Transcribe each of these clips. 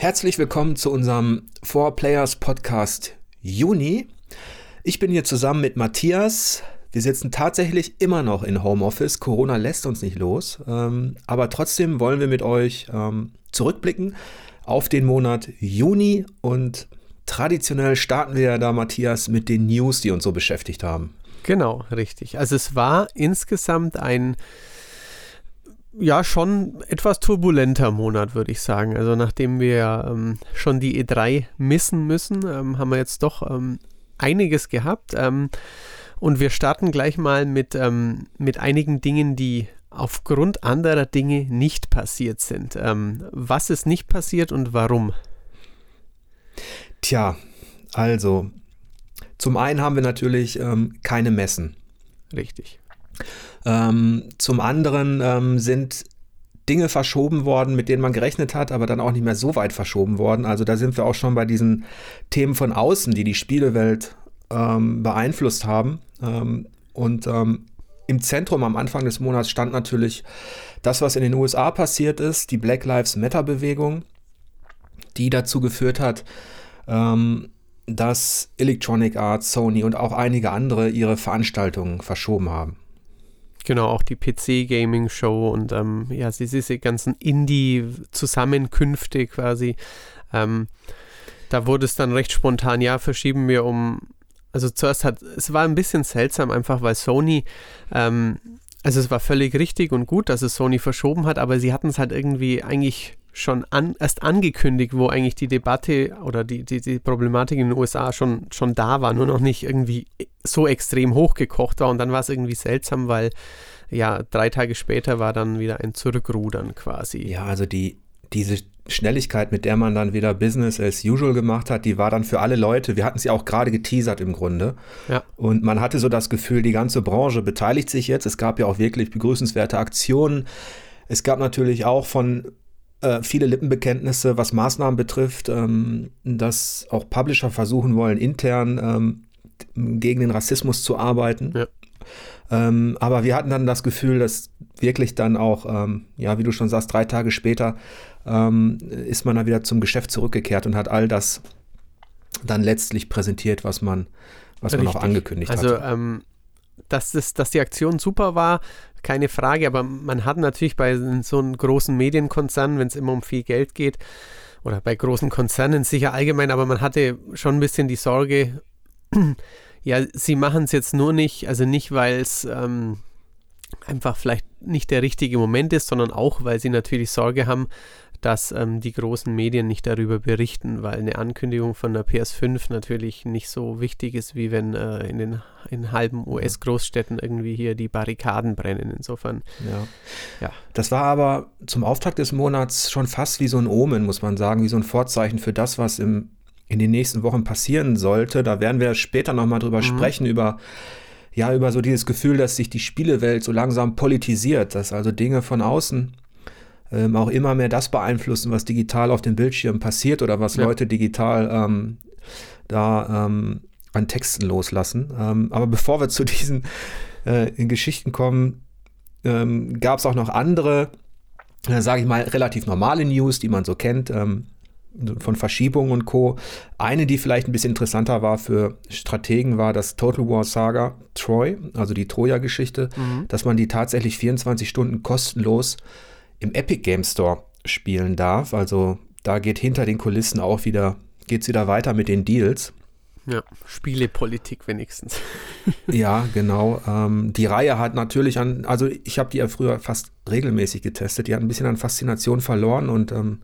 Herzlich willkommen zu unserem Four Players Podcast Juni. Ich bin hier zusammen mit Matthias. Wir sitzen tatsächlich immer noch in Homeoffice. Corona lässt uns nicht los. Ähm, aber trotzdem wollen wir mit euch ähm, zurückblicken auf den Monat Juni und traditionell starten wir ja da, Matthias, mit den News, die uns so beschäftigt haben. Genau, richtig. Also es war insgesamt ein ja, schon etwas turbulenter Monat, würde ich sagen. Also nachdem wir ähm, schon die E3 missen müssen, ähm, haben wir jetzt doch ähm, einiges gehabt. Ähm, und wir starten gleich mal mit, ähm, mit einigen Dingen, die aufgrund anderer Dinge nicht passiert sind. Ähm, was ist nicht passiert und warum? Tja, also zum einen haben wir natürlich keine Messen. Richtig. Ähm, zum anderen ähm, sind Dinge verschoben worden, mit denen man gerechnet hat, aber dann auch nicht mehr so weit verschoben worden. Also da sind wir auch schon bei diesen Themen von außen, die die Spielewelt ähm, beeinflusst haben. Ähm, und ähm, im Zentrum am Anfang des Monats stand natürlich das, was in den USA passiert ist, die Black Lives Matter-Bewegung, die dazu geführt hat, ähm, dass Electronic Arts, Sony und auch einige andere ihre Veranstaltungen verschoben haben. Genau, auch die PC-Gaming-Show und ähm, ja, diese ganzen Indie-Zusammenkünfte quasi. Ähm, da wurde es dann recht spontan, ja, verschieben wir um. Also zuerst hat, es war ein bisschen seltsam, einfach weil Sony, ähm, also es war völlig richtig und gut, dass es Sony verschoben hat, aber sie hatten es halt irgendwie eigentlich schon an, erst angekündigt, wo eigentlich die Debatte oder die, die, die Problematik in den USA schon, schon da war, nur noch nicht irgendwie so extrem hochgekocht war. Und dann war es irgendwie seltsam, weil ja, drei Tage später war dann wieder ein Zurückrudern quasi. Ja, also die, diese Schnelligkeit, mit der man dann wieder Business as usual gemacht hat, die war dann für alle Leute, wir hatten ja auch gerade geteasert im Grunde. Ja. Und man hatte so das Gefühl, die ganze Branche beteiligt sich jetzt. Es gab ja auch wirklich begrüßenswerte Aktionen. Es gab natürlich auch von äh, viele Lippenbekenntnisse, was Maßnahmen betrifft, ähm, dass auch Publisher versuchen wollen, intern ähm, gegen den Rassismus zu arbeiten. Ja. Ähm, aber wir hatten dann das Gefühl, dass wirklich dann auch, ähm, ja, wie du schon sagst, drei Tage später ähm, ist man dann wieder zum Geschäft zurückgekehrt und hat all das dann letztlich präsentiert, was man, was man auch angekündigt hat. Also, ähm, dass, das, dass die Aktion super war, keine Frage, aber man hat natürlich bei so einem großen Medienkonzern, wenn es immer um viel Geld geht, oder bei großen Konzernen sicher allgemein, aber man hatte schon ein bisschen die Sorge, ja, sie machen es jetzt nur nicht, also nicht, weil es ähm, einfach vielleicht nicht der richtige Moment ist, sondern auch, weil sie natürlich Sorge haben, dass ähm, die großen Medien nicht darüber berichten, weil eine Ankündigung von der PS5 natürlich nicht so wichtig ist, wie wenn äh, in den in halben US-Großstädten irgendwie hier die Barrikaden brennen. Insofern. Ja. ja. Das war aber zum Auftakt des Monats schon fast wie so ein Omen, muss man sagen, wie so ein Vorzeichen für das, was im, in den nächsten Wochen passieren sollte. Da werden wir später nochmal drüber mhm. sprechen, über ja, über so dieses Gefühl, dass sich die Spielewelt so langsam politisiert, dass also Dinge von außen ähm, auch immer mehr das beeinflussen, was digital auf dem Bildschirm passiert oder was ja. Leute digital ähm, da ähm, an Texten loslassen. Ähm, aber bevor wir zu diesen äh, Geschichten kommen, ähm, gab es auch noch andere, äh, sage ich mal, relativ normale News, die man so kennt ähm, von Verschiebungen und Co. Eine, die vielleicht ein bisschen interessanter war für Strategen, war das Total War Saga Troy, also die Troja-Geschichte, mhm. dass man die tatsächlich 24 Stunden kostenlos im Epic Game Store spielen darf. Also da geht hinter den Kulissen auch wieder, geht es wieder weiter mit den Deals. Ja, Spielepolitik wenigstens. ja, genau. Ähm, die Reihe hat natürlich an, also ich habe die ja früher fast regelmäßig getestet. Die hat ein bisschen an Faszination verloren und ähm,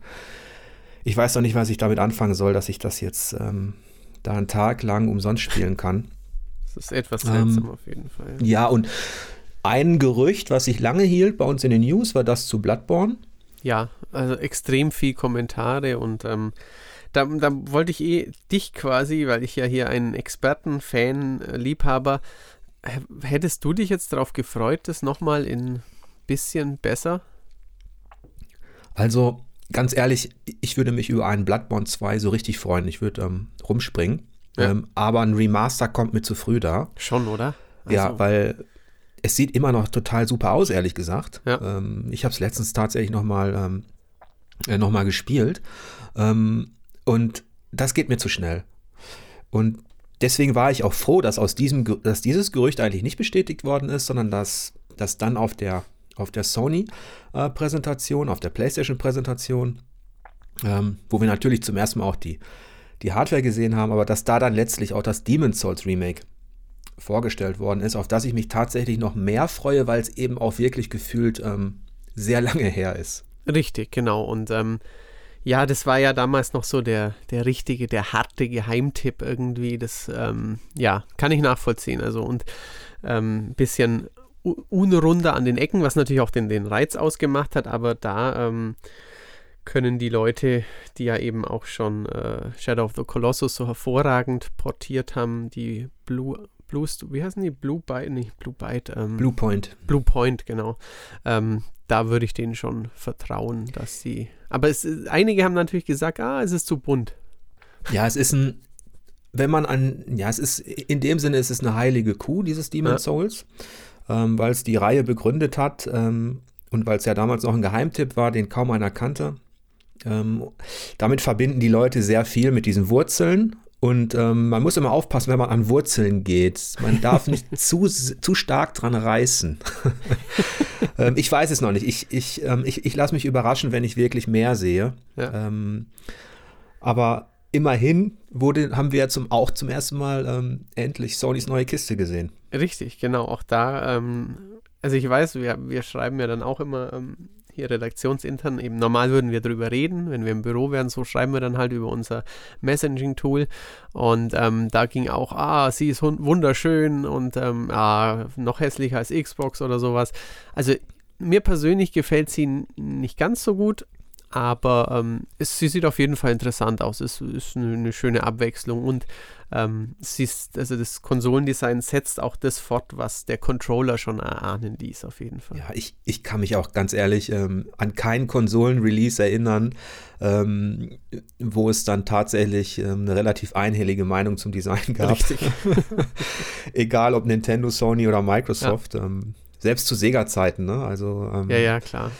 ich weiß noch nicht, was ich damit anfangen soll, dass ich das jetzt ähm, da einen Tag lang umsonst spielen kann. Das ist etwas seltsam ähm, auf jeden Fall. Ja, und ein Gerücht, was sich lange hielt bei uns in den News, war das zu Bloodborne. Ja, also extrem viel Kommentare und ähm, da, da, wollte ich eh dich quasi, weil ich ja hier einen Experten, Fan, äh, Liebhaber, hättest du dich jetzt darauf gefreut, das nochmal ein bisschen besser? Also, ganz ehrlich, ich würde mich über einen Bloodborne 2 so richtig freuen. Ich würde ähm, rumspringen. Ja. Ähm, aber ein Remaster kommt mir zu früh da. Schon, oder? Also. Ja, weil es sieht immer noch total super aus, ehrlich gesagt. Ja. Ähm, ich habe es letztens tatsächlich noch mal ähm, äh, nochmal gespielt. Ähm, und das geht mir zu schnell. Und deswegen war ich auch froh, dass aus diesem, dass dieses Gerücht eigentlich nicht bestätigt worden ist, sondern dass, dass dann auf der, auf der Sony-Präsentation, äh, auf der PlayStation-Präsentation, ähm, wo wir natürlich zum ersten Mal auch die, die Hardware gesehen haben, aber dass da dann letztlich auch das Demon's Souls Remake vorgestellt worden ist, auf das ich mich tatsächlich noch mehr freue, weil es eben auch wirklich gefühlt ähm, sehr lange her ist. Richtig, genau. Und ähm, ja, das war ja damals noch so der, der richtige, der harte Geheimtipp irgendwie. Das, ähm, ja, kann ich nachvollziehen. Also und ein ähm, bisschen unrunder an den Ecken, was natürlich auch den, den Reiz ausgemacht hat, aber da ähm, können die Leute, die ja eben auch schon äh, Shadow of the Colossus so hervorragend portiert haben, die Blue Blue, wie heißen die? Blue Byte, nicht Blue Byte. Ähm, Blue Point. Blue Point, genau. Ähm, da würde ich denen schon vertrauen, dass sie. Aber es, einige haben natürlich gesagt, ah, es ist zu bunt. Ja, es ist ein, wenn man an, ja, es ist, in dem Sinne ist es eine heilige Kuh, dieses Demon ja. Souls, ähm, weil es die Reihe begründet hat ähm, und weil es ja damals noch ein Geheimtipp war, den kaum einer kannte. Ähm, damit verbinden die Leute sehr viel mit diesen Wurzeln und ähm, man muss immer aufpassen, wenn man an Wurzeln geht. Man darf nicht zu, zu stark dran reißen. ähm, ich weiß es noch nicht. Ich, ich, ähm, ich, ich lasse mich überraschen, wenn ich wirklich mehr sehe. Ja. Ähm, aber immerhin wurde, haben wir ja zum, auch zum ersten Mal ähm, endlich Sonys neue Kiste gesehen. Richtig, genau. Auch da, ähm, also ich weiß, wir, wir schreiben ja dann auch immer hier redaktionsintern, eben normal würden wir darüber reden, wenn wir im Büro wären, so schreiben wir dann halt über unser Messaging-Tool und ähm, da ging auch, ah, sie ist wunderschön und ähm, ah, noch hässlicher als Xbox oder sowas. Also mir persönlich gefällt sie nicht ganz so gut, aber ähm, es, sie sieht auf jeden Fall interessant aus. Es ist eine, eine schöne Abwechslung und ähm, ist, also das Konsolendesign setzt auch das fort, was der Controller schon erahnen ließ, auf jeden Fall. Ja, ich, ich kann mich auch ganz ehrlich ähm, an keinen Konsolen-Release erinnern, ähm, wo es dann tatsächlich ähm, eine relativ einhellige Meinung zum Design gab. Richtig. Egal ob Nintendo, Sony oder Microsoft. Ja. Ähm, selbst zu Sega-Zeiten, ne? Also, ähm, ja, ja, klar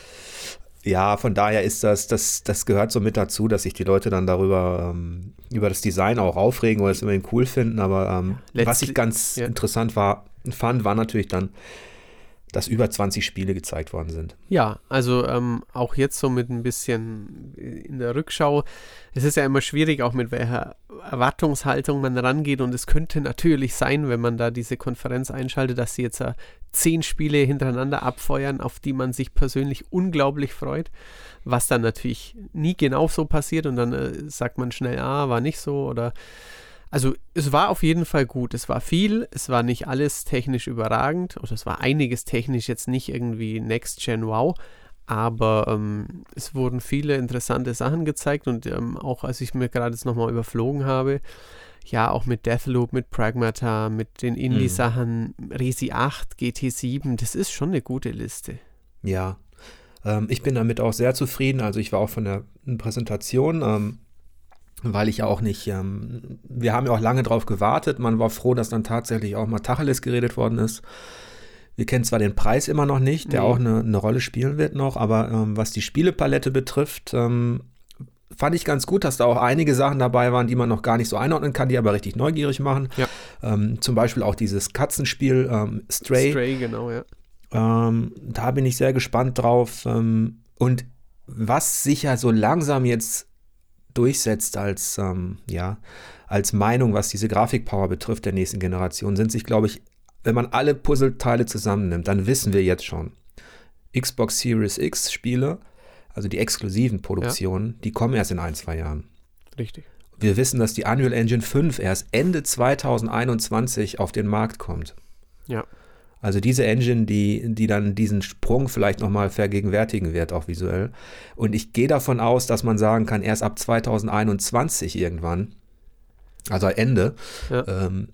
ja, von daher ist das, das, das gehört so mit dazu, dass sich die Leute dann darüber, ähm, über das Design auch aufregen oder es immerhin cool finden. Aber ähm, was ich ganz ja. interessant war, fand, war natürlich dann, dass über 20 Spiele gezeigt worden sind. Ja, also ähm, auch jetzt so mit ein bisschen in der Rückschau. Es ist ja immer schwierig, auch mit welcher Erwartungshaltung man rangeht. Und es könnte natürlich sein, wenn man da diese Konferenz einschaltet, dass sie jetzt äh, zehn Spiele hintereinander abfeuern, auf die man sich persönlich unglaublich freut. Was dann natürlich nie genau so passiert und dann äh, sagt man schnell, ah, war nicht so oder also es war auf jeden Fall gut. Es war viel, es war nicht alles technisch überragend oder es war einiges technisch jetzt nicht irgendwie Next Gen Wow, aber ähm, es wurden viele interessante Sachen gezeigt und ähm, auch als ich mir gerade jetzt nochmal überflogen habe, ja, auch mit Deathloop, mit Pragmata, mit den Indie-Sachen, mhm. Resi 8, GT7, das ist schon eine gute Liste. Ja, ähm, ich bin damit auch sehr zufrieden. Also ich war auch von der Präsentation ähm, weil ich ja auch nicht, ähm, wir haben ja auch lange drauf gewartet. Man war froh, dass dann tatsächlich auch mal Tacheles geredet worden ist. Wir kennen zwar den Preis immer noch nicht, der nee. auch eine, eine, Rolle spielen wird noch, aber ähm, was die Spielepalette betrifft, ähm, fand ich ganz gut, dass da auch einige Sachen dabei waren, die man noch gar nicht so einordnen kann, die aber richtig neugierig machen. Ja. Ähm, zum Beispiel auch dieses Katzenspiel ähm, Stray. Stray, genau, ja. Ähm, da bin ich sehr gespannt drauf. Ähm, und was sicher so langsam jetzt durchsetzt als, ähm, ja, als Meinung, was diese Grafikpower betrifft der nächsten Generation, sind sich, glaube ich, wenn man alle Puzzleteile zusammennimmt, dann wissen wir jetzt schon, Xbox Series X Spiele, also die exklusiven Produktionen, ja. die kommen erst in ein, zwei Jahren. Richtig. Wir wissen, dass die Unreal Engine 5 erst Ende 2021 auf den Markt kommt. Ja. Also diese Engine, die, die dann diesen Sprung vielleicht nochmal vergegenwärtigen wird, auch visuell. Und ich gehe davon aus, dass man sagen kann, erst ab 2021 irgendwann, also Ende, ja. ähm,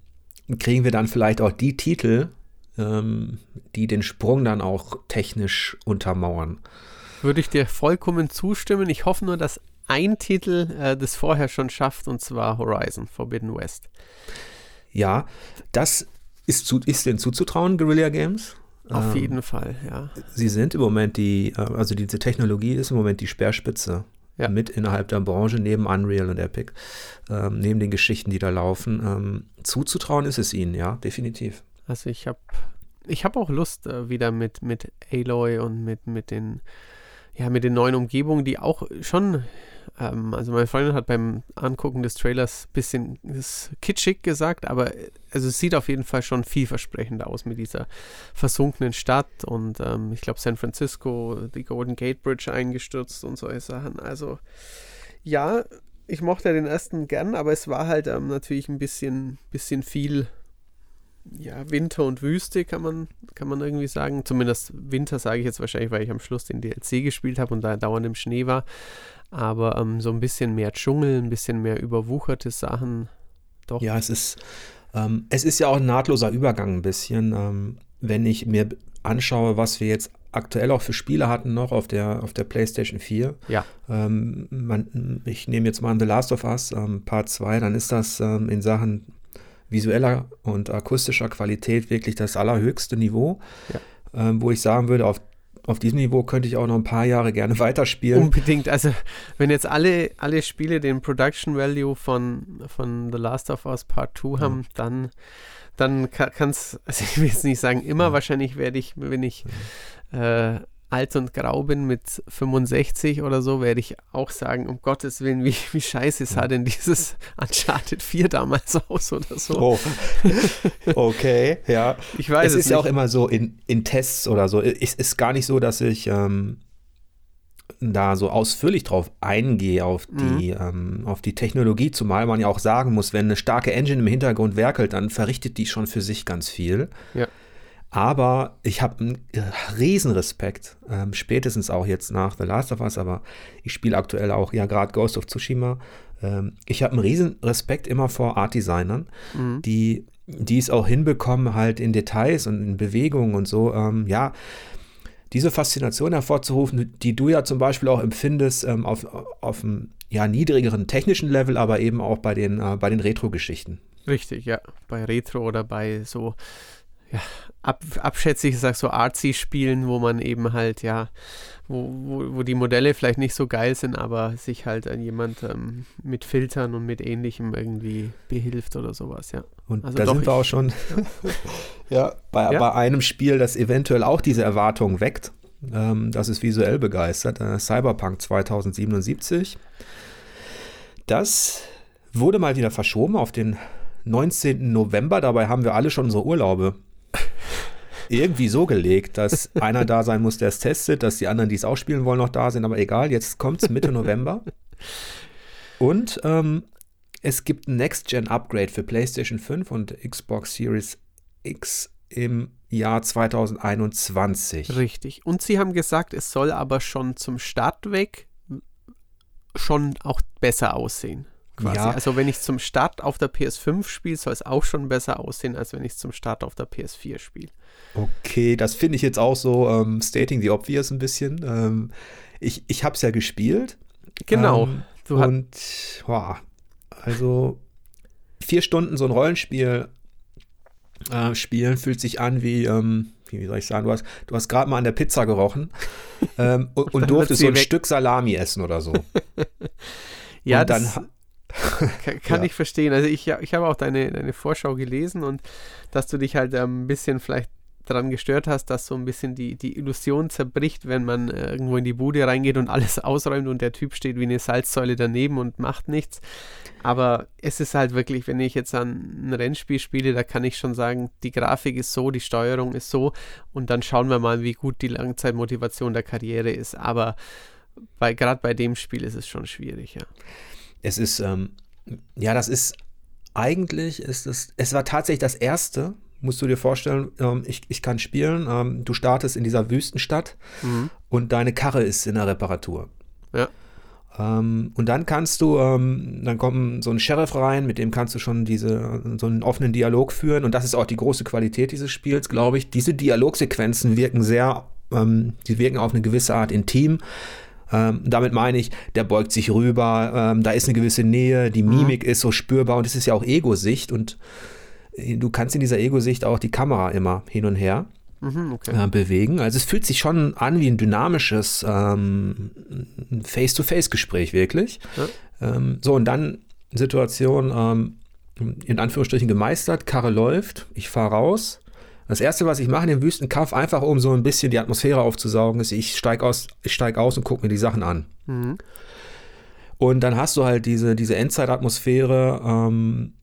kriegen wir dann vielleicht auch die Titel, ähm, die den Sprung dann auch technisch untermauern. Würde ich dir vollkommen zustimmen. Ich hoffe nur, dass ein Titel äh, das vorher schon schafft, und zwar Horizon Forbidden West. Ja, das ist, zu, ist denn zuzutrauen, Guerilla Games? Auf ähm, jeden Fall, ja. Sie sind im Moment die, äh, also diese Technologie ist im Moment die Speerspitze ja. mit innerhalb der Branche, neben Unreal und Epic, ähm, neben den Geschichten, die da laufen. Ähm, zuzutrauen ist es ihnen, ja, definitiv. Also ich habe ich hab auch Lust äh, wieder mit, mit Aloy und mit, mit den ja, mit den neuen Umgebungen, die auch schon ähm, also meine Freundin hat beim Angucken des Trailers ein bisschen kitschig gesagt, aber also es sieht auf jeden Fall schon vielversprechend aus mit dieser versunkenen Stadt und ähm, ich glaube San Francisco, die Golden Gate Bridge eingestürzt und solche Sachen. Also ja, ich mochte den ersten gern, aber es war halt ähm, natürlich ein bisschen, bisschen viel ja, Winter und Wüste kann man, kann man irgendwie sagen. Zumindest Winter sage ich jetzt wahrscheinlich, weil ich am Schluss den DLC gespielt habe und da dauernd im Schnee war aber ähm, so ein bisschen mehr Dschungel, ein bisschen mehr überwucherte Sachen. Doch. Ja, es ist, ähm, es ist ja auch ein nahtloser Übergang ein bisschen. Ähm, wenn ich mir anschaue, was wir jetzt aktuell auch für Spiele hatten noch auf der, auf der PlayStation 4. Ja. Ähm, man, ich nehme jetzt mal The Last of Us ähm, Part 2, dann ist das ähm, in Sachen visueller und akustischer Qualität wirklich das allerhöchste Niveau. Ja. wo ich sagen würde, auf auf diesem Niveau könnte ich auch noch ein paar Jahre gerne weiterspielen. Unbedingt. Also, wenn jetzt alle, alle Spiele den Production Value von, von The Last of Us Part 2 haben, ja. dann, dann kann es, also ich will jetzt nicht sagen, immer ja. wahrscheinlich werde ich, wenn ich ja. äh, alt und grau bin mit 65 oder so, werde ich auch sagen, um Gottes Willen, wie, wie scheiße sah denn dieses Uncharted 4 damals aus oder so. Oh. Okay, ja. Ich weiß es. Es ist ja auch immer so in, in Tests oder so. Es ist gar nicht so, dass ich ähm, da so ausführlich drauf eingehe, auf die, mhm. ähm, auf die Technologie, zumal man ja auch sagen muss, wenn eine starke Engine im Hintergrund werkelt, dann verrichtet die schon für sich ganz viel. Ja. Aber ich habe einen äh, Riesenrespekt, ähm, spätestens auch jetzt nach The Last of Us, aber ich spiele aktuell auch ja gerade Ghost of Tsushima. Ähm, ich habe einen Riesenrespekt immer vor Art-Designern, mhm. die, die es auch hinbekommen, halt in Details und in Bewegungen und so, ähm, ja, diese Faszination hervorzurufen, die du ja zum Beispiel auch empfindest ähm, auf, auf einem ja, niedrigeren technischen Level, aber eben auch bei den, äh, bei den Retro-Geschichten. Richtig, ja. Bei Retro oder bei so ja, ab, abschätzig sag so artsy Spielen, wo man eben halt, ja, wo, wo, wo die Modelle vielleicht nicht so geil sind, aber sich halt an jemand ähm, mit Filtern und mit ähnlichem irgendwie behilft oder sowas, ja. Und also da sind wir auch schon ja, bei, ja. bei einem Spiel, das eventuell auch diese Erwartungen weckt. Ähm, das ist visuell begeistert. Äh, Cyberpunk 2077. Das wurde mal wieder verschoben auf den 19. November. Dabei haben wir alle schon unsere Urlaube irgendwie so gelegt, dass einer da sein muss, der es testet, dass die anderen, die es auch spielen wollen, noch da sind. Aber egal, jetzt kommt es Mitte November. Und ähm, es gibt ein Next-Gen-Upgrade für PlayStation 5 und Xbox Series X im Jahr 2021. Richtig. Und sie haben gesagt, es soll aber schon zum Start weg schon auch besser aussehen quasi. Ja. Also wenn ich zum Start auf der PS5 spiele, soll es auch schon besser aussehen, als wenn ich zum Start auf der PS4 spiele. Okay, das finde ich jetzt auch so ähm, stating the obvious ein bisschen. Ähm, ich ich habe es ja gespielt. Genau. Ähm, und boah, also vier Stunden so ein Rollenspiel äh, spielen fühlt sich an wie, ähm, wie soll ich sagen, du hast, du hast gerade mal an der Pizza gerochen ähm, und, und durftest so ein weg. Stück Salami essen oder so. ja, und dann kann, kann ja. ich verstehen. Also ich, ich habe auch deine, deine Vorschau gelesen und dass du dich halt ähm, ein bisschen vielleicht daran gestört hast, dass so ein bisschen die, die Illusion zerbricht, wenn man äh, irgendwo in die Bude reingeht und alles ausräumt und der Typ steht wie eine Salzsäule daneben und macht nichts. Aber es ist halt wirklich, wenn ich jetzt an ein Rennspiel spiele, da kann ich schon sagen, die Grafik ist so, die Steuerung ist so und dann schauen wir mal, wie gut die Langzeitmotivation der Karriere ist. Aber gerade bei dem Spiel ist es schon schwierig, ja es ist, ähm, ja, das ist, eigentlich ist es, es war tatsächlich das erste, musst du dir vorstellen, ähm, ich, ich kann spielen, ähm, du startest in dieser Wüstenstadt mhm. und deine Karre ist in der Reparatur. Ja. Ähm, und dann kannst du, ähm, dann kommt so ein Sheriff rein, mit dem kannst du schon diese, so einen offenen Dialog führen und das ist auch die große Qualität dieses Spiels, glaube ich. Diese Dialogsequenzen wirken sehr, ähm, die wirken auf eine gewisse Art intim. Ähm, damit meine ich, der beugt sich rüber, ähm, da ist eine gewisse Nähe, die mhm. Mimik mhm. ist so spürbar und es ist ja auch Ego-Sicht und du kannst in dieser Ego-Sicht auch die Kamera immer hin und her. Mhm, okay. äh, bewegen. Also es fühlt sich schon an wie ein dynamisches ähm, Face-to-Face-Gespräch wirklich. Ähm, so, und dann Situation ähm, in Anführungsstrichen gemeistert, Karre läuft, ich fahre raus. Das erste, was ich mache in dem Wüstenkampf, einfach um so ein bisschen die Atmosphäre aufzusaugen, ist, ich steige aus, ich steig aus und gucke mir die Sachen an. Mhm. Und dann hast du halt diese, diese Endzeitatmosphäre ähm,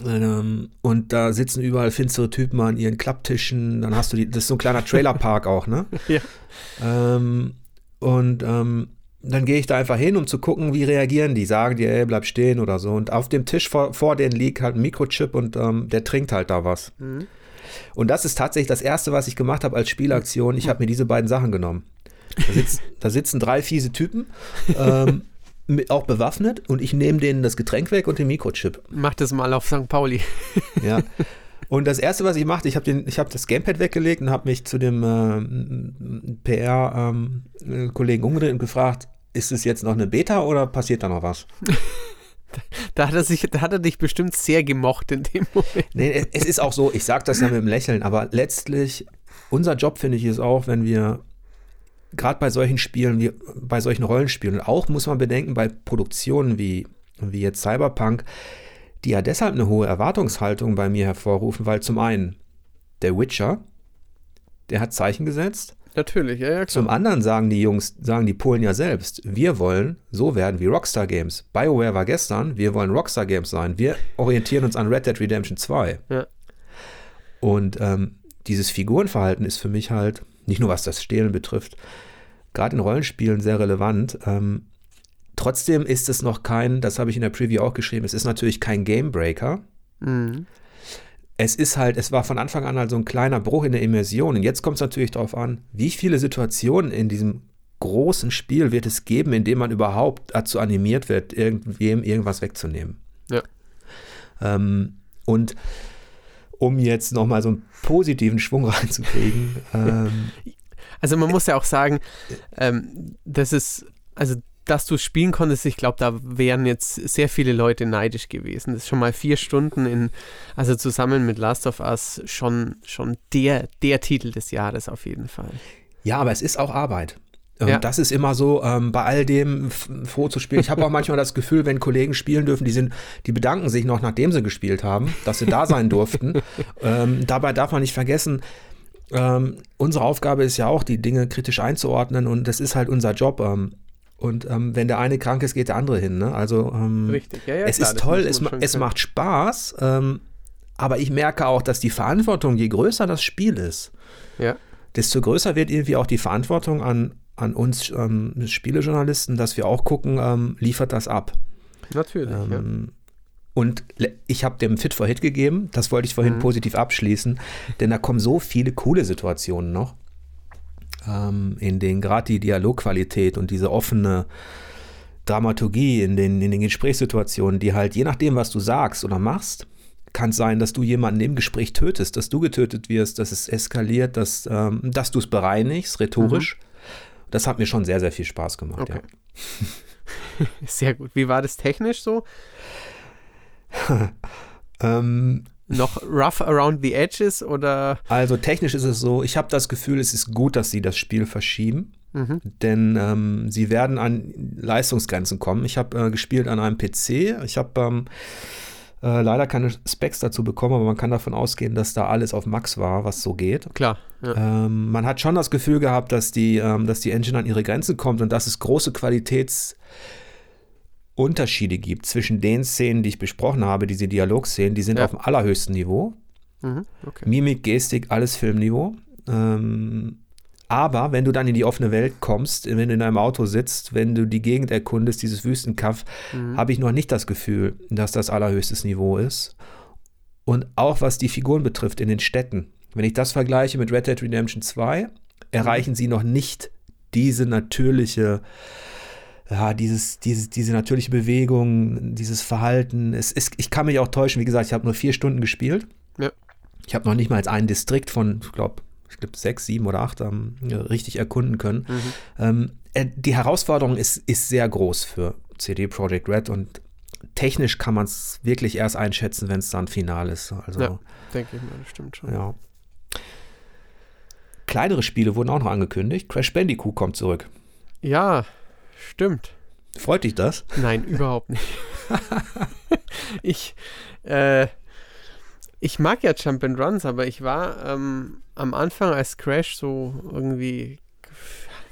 und da sitzen überall finstere Typen an ihren Klapptischen. Dann hast du die, das ist so ein kleiner Trailerpark auch, ne? Ja. Ähm, und ähm, dann gehe ich da einfach hin, um zu gucken, wie reagieren die. Sagen die, ey, bleib stehen oder so. Und auf dem Tisch vor, vor denen liegt halt ein Mikrochip und ähm, der trinkt halt da was. Mhm. Und das ist tatsächlich das Erste, was ich gemacht habe als Spielaktion. Ich habe mir diese beiden Sachen genommen. Da, sitz, da sitzen drei fiese Typen, ähm, auch bewaffnet, und ich nehme denen das Getränk weg und den Mikrochip. Mach das mal auf St. Pauli. Ja. Und das Erste, was ich machte, ich habe hab das Gamepad weggelegt und habe mich zu dem äh, PR-Kollegen ähm, umgedreht und gefragt, ist es jetzt noch eine Beta oder passiert da noch was? Da hat, er sich, da hat er dich bestimmt sehr gemocht in dem Moment. Nee, es ist auch so, ich sage das ja mit dem Lächeln, aber letztlich, unser Job, finde ich, ist auch, wenn wir gerade bei solchen Spielen, wie bei solchen Rollenspielen, und auch muss man bedenken, bei Produktionen wie, wie jetzt Cyberpunk, die ja deshalb eine hohe Erwartungshaltung bei mir hervorrufen, weil zum einen der Witcher, der hat Zeichen gesetzt. Natürlich, ja, ja, klar. Zum anderen sagen die Jungs, sagen die Polen ja selbst, wir wollen so werden wie Rockstar Games. BioWare war gestern, wir wollen Rockstar Games sein. Wir orientieren uns an Red Dead Redemption 2. Ja. Und ähm, dieses Figurenverhalten ist für mich halt, nicht nur was das Stehlen betrifft, gerade in Rollenspielen sehr relevant. Ähm, trotzdem ist es noch kein, das habe ich in der Preview auch geschrieben, es ist natürlich kein Gamebreaker. Mhm. Es ist halt, es war von Anfang an halt so ein kleiner Bruch in der Immersion. Und jetzt kommt es natürlich darauf an, wie viele Situationen in diesem großen Spiel wird es geben, in dem man überhaupt dazu animiert wird, irgendwem irgendwas wegzunehmen. Ja. Ähm, und um jetzt nochmal so einen positiven Schwung reinzukriegen. ähm, Also man muss ja auch sagen, ähm, das ist, also dass du spielen konntest, ich glaube, da wären jetzt sehr viele Leute neidisch gewesen. Das ist schon mal vier Stunden in, also zusammen mit Last of Us schon, schon der, der Titel des Jahres auf jeden Fall. ja, aber es ist auch Arbeit. Ähm, Ja. Das ist immer so, ähm, bei all dem froh zu spielen. Ich habe auch manchmal das Gefühl, wenn Kollegen spielen dürfen, die sind, die bedanken sich noch, nachdem sie gespielt haben, dass sie da sein durften. ähm, dabei darf man nicht vergessen, ähm, unsere Aufgabe ist ja auch, die Dinge kritisch einzuordnen und das ist halt unser Job. Ähm, und ähm, wenn der eine krank ist, geht der andere hin. Ne? Also Richtig, ja, ja. es klar, ist toll, es, es macht Spaß, aber ich merke auch, dass die Verantwortung, je größer das Spiel ist, Ja, desto größer wird irgendwie auch die Verantwortung an, an uns ähm, Spielejournalisten, dass wir auch gucken, ähm, liefert das ab. natürlich. ja. Ähm, Und ich habe dem Fit for Hit gegeben, das wollte ich vorhin Mhm. positiv abschließen, denn da kommen so viele coole Situationen noch, ähm, in denen gerade die Dialogqualität und diese offene Dramaturgie in den, in den Gesprächssituationen, die halt je nachdem, was du sagst oder machst, kann es sein, dass du jemanden im Gespräch tötest, dass du getötet wirst, dass es eskaliert, dass, ähm, dass du es bereinigst, rhetorisch. Das hat mir schon sehr, sehr viel Spaß gemacht. Okay. Ja. Sehr gut. Wie war das technisch so? Ähm, Noch rough around the edges oder? Also technisch ist es so, ich habe das Gefühl, es ist gut, dass sie das Spiel verschieben, Mhm. denn ähm, sie werden an Leistungsgrenzen kommen. Ich habe äh, gespielt an einem PC, ich habe ähm, äh, leider keine Specs dazu bekommen, aber man kann davon ausgehen, dass da alles auf Max war, was so geht. Klar. Ja. Ähm, man hat schon das Gefühl gehabt, dass die, ähm, dass die Engine an ihre Grenzen kommt und dass es große Qualitätsunterschiede gibt zwischen den Szenen, die ich besprochen habe, diese Dialogszenen, die sind Ja. auf dem allerhöchsten Niveau. Mhm. Okay. Mimik, Gestik, alles Filmniveau. Ähm, aber wenn du dann in die offene Welt kommst, wenn du in einem Auto sitzt, wenn du die Gegend erkundest, dieses Wüstenkampf, Mhm. habe ich noch nicht das Gefühl, dass das allerhöchstes Niveau ist. Und auch was die Figuren betrifft in den Städten. Wenn ich das vergleiche mit Red Dead Redemption 2, erreichen sie noch nicht diese natürliche, ja, dieses, dieses, diese natürliche Bewegung, dieses Verhalten. Es ist, ich kann mich auch täuschen, wie gesagt, ich habe nur vier Stunden gespielt. Ja. Ich habe noch nicht mal einen Distrikt von, ich glaube, ich glaube sechs, sieben oder acht ähm, richtig erkunden können. Mhm. Ähm, äh, die Herausforderung ist, ist sehr groß für CD Projekt Red und technisch kann man es wirklich erst einschätzen, wenn es dann final ist. Also, Ja. ja. Denke ich mal, das stimmt schon. kleinere Spiele wurden auch noch angekündigt. Crash Bandicoot kommt zurück. Ja, stimmt. Freut dich das? Nein, überhaupt nicht. ich, äh, ich mag ja Jump and Runs, aber ich war ähm, am Anfang, als Crash so irgendwie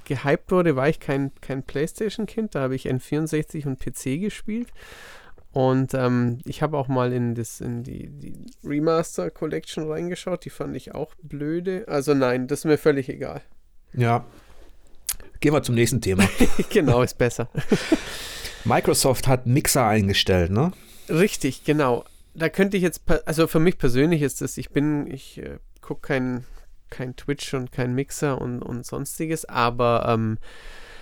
gehypt wurde, war ich kein, kein PlayStation-Kind. Da habe ich N64 und PC gespielt. Und ähm, ich habe auch mal in, das, in die, die, Remaster Collection reingeschaut. Die fand ich auch blöde. Also nein, das ist mir völlig egal. Ja. Gehen wir zum nächsten Thema. genau, ist besser. Microsoft hat Mixer eingestellt, ne? Richtig, genau. Da könnte ich jetzt, also für mich persönlich ist das, ich bin, ich äh, gucke kein, kein Twitch und kein Mixer und, und sonstiges, aber ähm,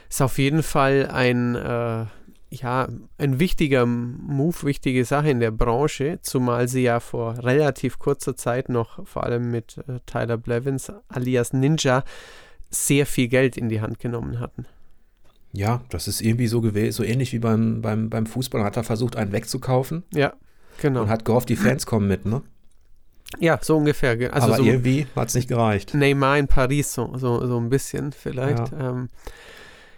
ist auf jeden Fall ein, äh, ja, ein wichtiger Move, wichtige Sache in der Branche, zumal sie ja vor relativ kurzer Zeit noch, vor allem mit äh, Tyler Blevins alias Ninja, sehr viel Geld in die Hand genommen hatten. Ja, das ist irgendwie so gewesen, so ähnlich wie beim, beim, beim Fußball. Hat er versucht, einen wegzukaufen. Ja, genau. Und hat gehofft, die Fans kommen mit, ne? Ja, so ungefähr. Also Aber so irgendwie hat es nicht gereicht. Neymar in Paris, so, so, so ein bisschen vielleicht. Ja. Ähm,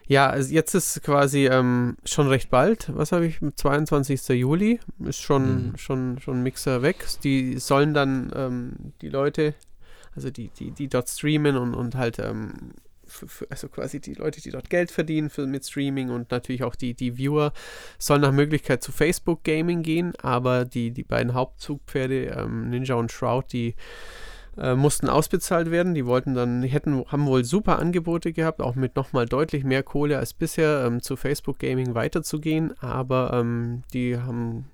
ja, also jetzt ist quasi ähm, schon recht bald, was habe ich, 22. Juli, ist schon, mhm. schon, schon Mixer weg. Die sollen dann ähm, die Leute, also die, die, die dort streamen und, und halt, ähm, für, für, also quasi die Leute, die dort Geld verdienen für, mit Streaming und natürlich auch die, die Viewer, sollen nach Möglichkeit zu Facebook Gaming gehen, aber die, die beiden Hauptzugpferde, ähm, Ninja und Shroud, die äh, mussten ausbezahlt werden. Die wollten dann, hätten, haben wohl super Angebote gehabt, auch mit nochmal deutlich mehr Kohle als bisher ähm, zu Facebook Gaming weiterzugehen, aber ähm, die haben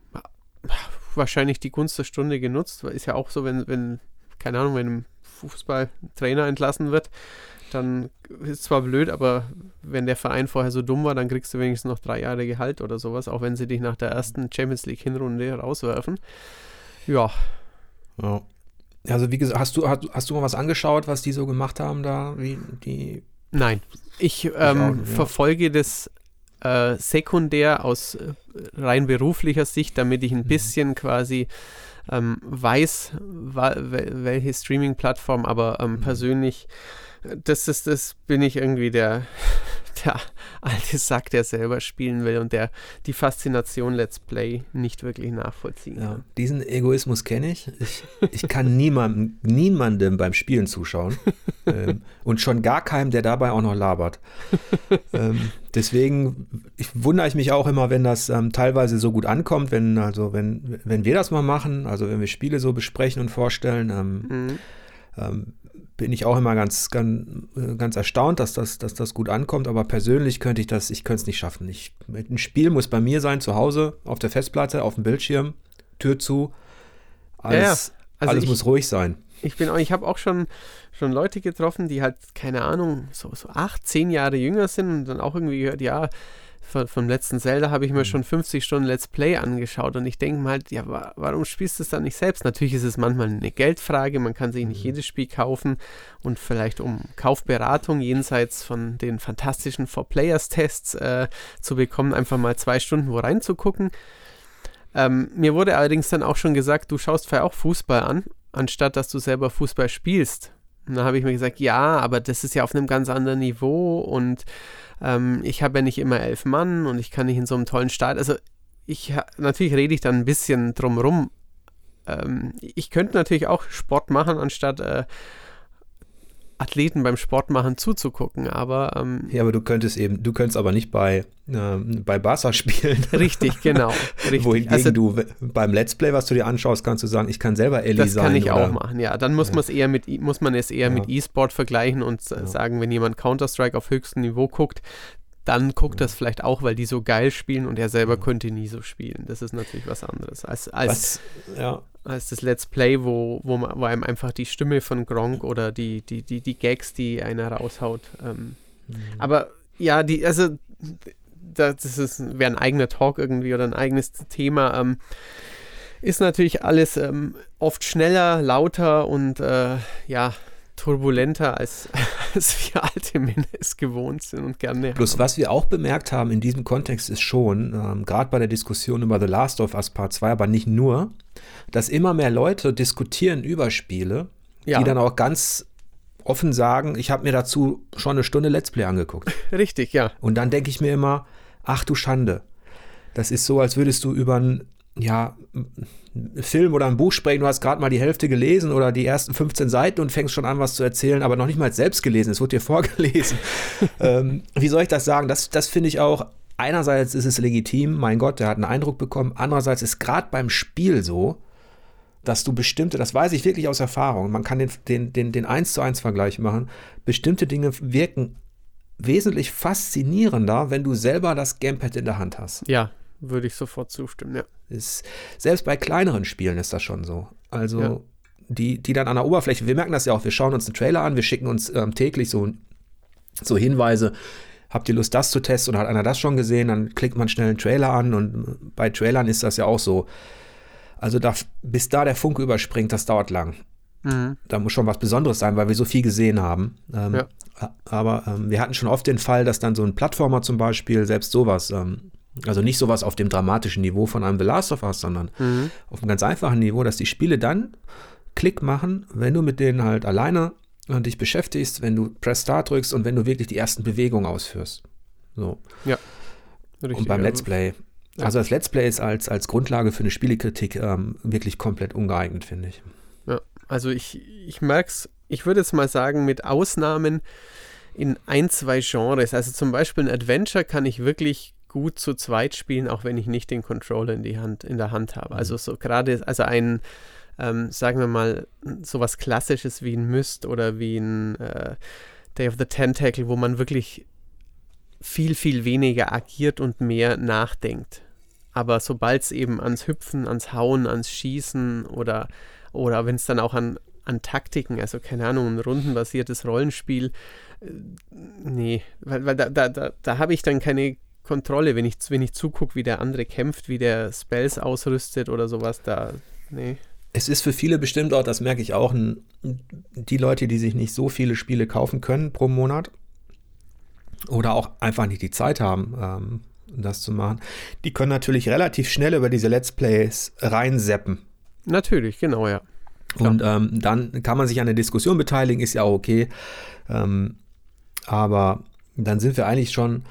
wahrscheinlich die Gunst der Stunde genutzt. Ist ja auch so, wenn, wenn keine Ahnung, wenn ein Fußballtrainer entlassen wird, dann ist zwar blöd, aber wenn der Verein vorher so dumm war, dann kriegst du wenigstens noch drei Jahre Gehalt oder sowas, auch wenn sie dich nach der ersten Champions League Hinrunde rauswerfen. Ja. ja. Also wie gesagt, hast du, hast, hast du mal was angeschaut, was die so gemacht haben da? Wie die Nein, ich ähm, ja. verfolge das äh, sekundär aus äh, rein beruflicher Sicht, damit ich ein mhm. bisschen quasi ähm, weiß, welche Streaming-Plattform, aber ähm, mhm. persönlich das ist, das bin ich irgendwie der, der alte Sack, der selber spielen will und der die Faszination Let's Play nicht wirklich nachvollziehen ja, kann. Diesen Egoismus kenne ich. ich. Ich kann niemandem, niemandem beim Spielen zuschauen ähm, und schon gar keinem, der dabei auch noch labert. ähm, deswegen ich, wundere ich mich auch immer, wenn das ähm, teilweise so gut ankommt, wenn also wenn wenn wir das mal machen, also wenn wir Spiele so besprechen und vorstellen. Ähm, mhm. Bin ich auch immer ganz, ganz, ganz erstaunt, dass das, dass das gut ankommt. Aber persönlich könnte ich das, ich könnte es nicht schaffen. Ich, ein Spiel muss bei mir sein, zu Hause, auf der Festplatte, auf dem Bildschirm, Tür zu. Alles, ja, also alles ich, muss ruhig sein. Ich bin, ich habe auch schon, schon Leute getroffen, die halt, keine Ahnung, so, so acht, zehn Jahre jünger sind und dann auch irgendwie gehört, ja, von, vom letzten Zelda habe ich mir mhm. schon 50 Stunden Let's Play angeschaut und ich denke mal halt, ja, wa warum spielst du es dann nicht selbst? Natürlich ist es manchmal eine Geldfrage, man kann sich nicht mhm. jedes Spiel kaufen und vielleicht um Kaufberatung jenseits von den fantastischen For Players Tests äh, zu bekommen, einfach mal zwei Stunden wo reinzugucken. Ähm, mir wurde allerdings dann auch schon gesagt, du schaust vielleicht auch Fußball an, anstatt dass du selber Fußball spielst. Und dann habe ich mir gesagt, ja, aber das ist ja auf einem ganz anderen Niveau und ähm, ich habe ja nicht immer elf Mann und ich kann nicht in so einem tollen Start. Also ich natürlich rede ich dann ein bisschen drumrum. Ähm, ich könnte natürlich auch Sport machen, anstatt äh, Athleten beim Sport machen zuzugucken, aber ähm, ja, aber du könntest eben, du könntest aber nicht bei äh, bei Barca spielen. Richtig, genau. Richtig. Wohingegen also, du beim Let's Play, was du dir anschaust, kannst du sagen, ich kann selber Ellie das sein. Das kann ich auch machen, ja. Dann muss ja. man es eher mit muss man es eher ja. mit E-Sport vergleichen und ja. sagen, wenn jemand Counter Strike auf höchstem Niveau guckt, dann guckt das vielleicht auch, weil die so geil spielen und er selber könnte nie so spielen. Das ist natürlich was anderes als, als, ja. Als das Let's Play, wo, wo, man, wo einem einfach die Stimme von Gronk oder die, die, die, die Gags, die einer raushaut. Ähm. Mhm. Aber ja, die, also das wäre ein eigener Talk irgendwie oder ein eigenes Thema. Ähm, ist natürlich alles ähm, oft schneller, lauter und äh, ja, turbulenter, als, als wir alte Männer es gewohnt sind und gerne Plus, haben. was wir auch bemerkt haben in diesem Kontext ist schon, ähm, gerade bei der Diskussion über The Last of Us Part 2, aber nicht nur, dass immer mehr Leute diskutieren über Spiele, ja. die dann auch ganz offen sagen, ich habe mir dazu schon eine Stunde Let's Play angeguckt. Richtig, ja. Und dann denke ich mir immer, ach du Schande. Das ist so, als würdest du über einen ja, Film oder ein Buch sprechen, du hast gerade mal die Hälfte gelesen oder die ersten 15 Seiten und fängst schon an, was zu erzählen, aber noch nicht mal selbst gelesen, es wurde dir vorgelesen. ähm, wie soll ich das sagen? Das, das finde ich auch, einerseits ist es legitim, mein Gott, der hat einen Eindruck bekommen, andererseits ist gerade beim Spiel so, dass du bestimmte, das weiß ich wirklich aus Erfahrung, man kann den, den, den, den 1 zu 1 Vergleich machen, bestimmte Dinge wirken wesentlich faszinierender, wenn du selber das Gamepad in der Hand hast. Ja, würde ich sofort zustimmen, ja. Ist, selbst bei kleineren Spielen ist das schon so. Also ja. die, die dann an der Oberfläche, wir merken das ja auch, wir schauen uns einen Trailer an, wir schicken uns ähm, täglich so, so Hinweise, habt ihr Lust, das zu testen oder hat einer das schon gesehen, dann klickt man schnell einen Trailer an und bei Trailern ist das ja auch so. Also da, bis da der Funke überspringt, das dauert lang. Mhm. Da muss schon was Besonderes sein, weil wir so viel gesehen haben. Ähm, ja. Aber ähm, wir hatten schon oft den Fall, dass dann so ein Plattformer zum Beispiel, selbst sowas, ähm, also nicht sowas auf dem dramatischen Niveau von einem The Last of Us, sondern mhm. auf einem ganz einfachen Niveau, dass die Spiele dann Klick machen, wenn du mit denen halt alleine dich beschäftigst, wenn du Press Start drückst und wenn du wirklich die ersten Bewegungen ausführst. So. Ja. Richtig, und beim Let's Play. Also das Let's Play ist als, als Grundlage für eine Spielekritik ähm, wirklich komplett ungeeignet, finde ich. Ja, also ich, ich merke es, ich würde jetzt mal sagen, mit Ausnahmen in ein, zwei Genres. Also zum Beispiel ein Adventure kann ich wirklich gut zu zweit spielen, auch wenn ich nicht den Controller in, die Hand, in der Hand habe. Mhm. Also so gerade, also ein, ähm, sagen wir mal, sowas Klassisches wie ein Myst oder wie ein äh, Day of the Tentacle, wo man wirklich viel, viel weniger agiert und mehr nachdenkt. Aber sobald es eben ans Hüpfen, ans Hauen, ans Schießen oder, oder wenn es dann auch an, an Taktiken, also keine Ahnung, ein rundenbasiertes Rollenspiel, äh, nee, weil, weil da, da, da, da habe ich dann keine Kontrolle, wenn ich, wenn ich zugucke, wie der andere kämpft, wie der Spells ausrüstet oder sowas, da, nee. Es ist für viele bestimmt auch, das merke ich auch, die Leute, die sich nicht so viele Spiele kaufen können pro Monat oder auch einfach nicht die Zeit haben, ähm, das zu machen, die können natürlich relativ schnell über diese Let's Plays reinseppen. Natürlich, genau, ja. Klar. Und ähm, dann kann man sich an der Diskussion beteiligen, ist ja auch okay. Ähm, aber dann sind wir eigentlich schon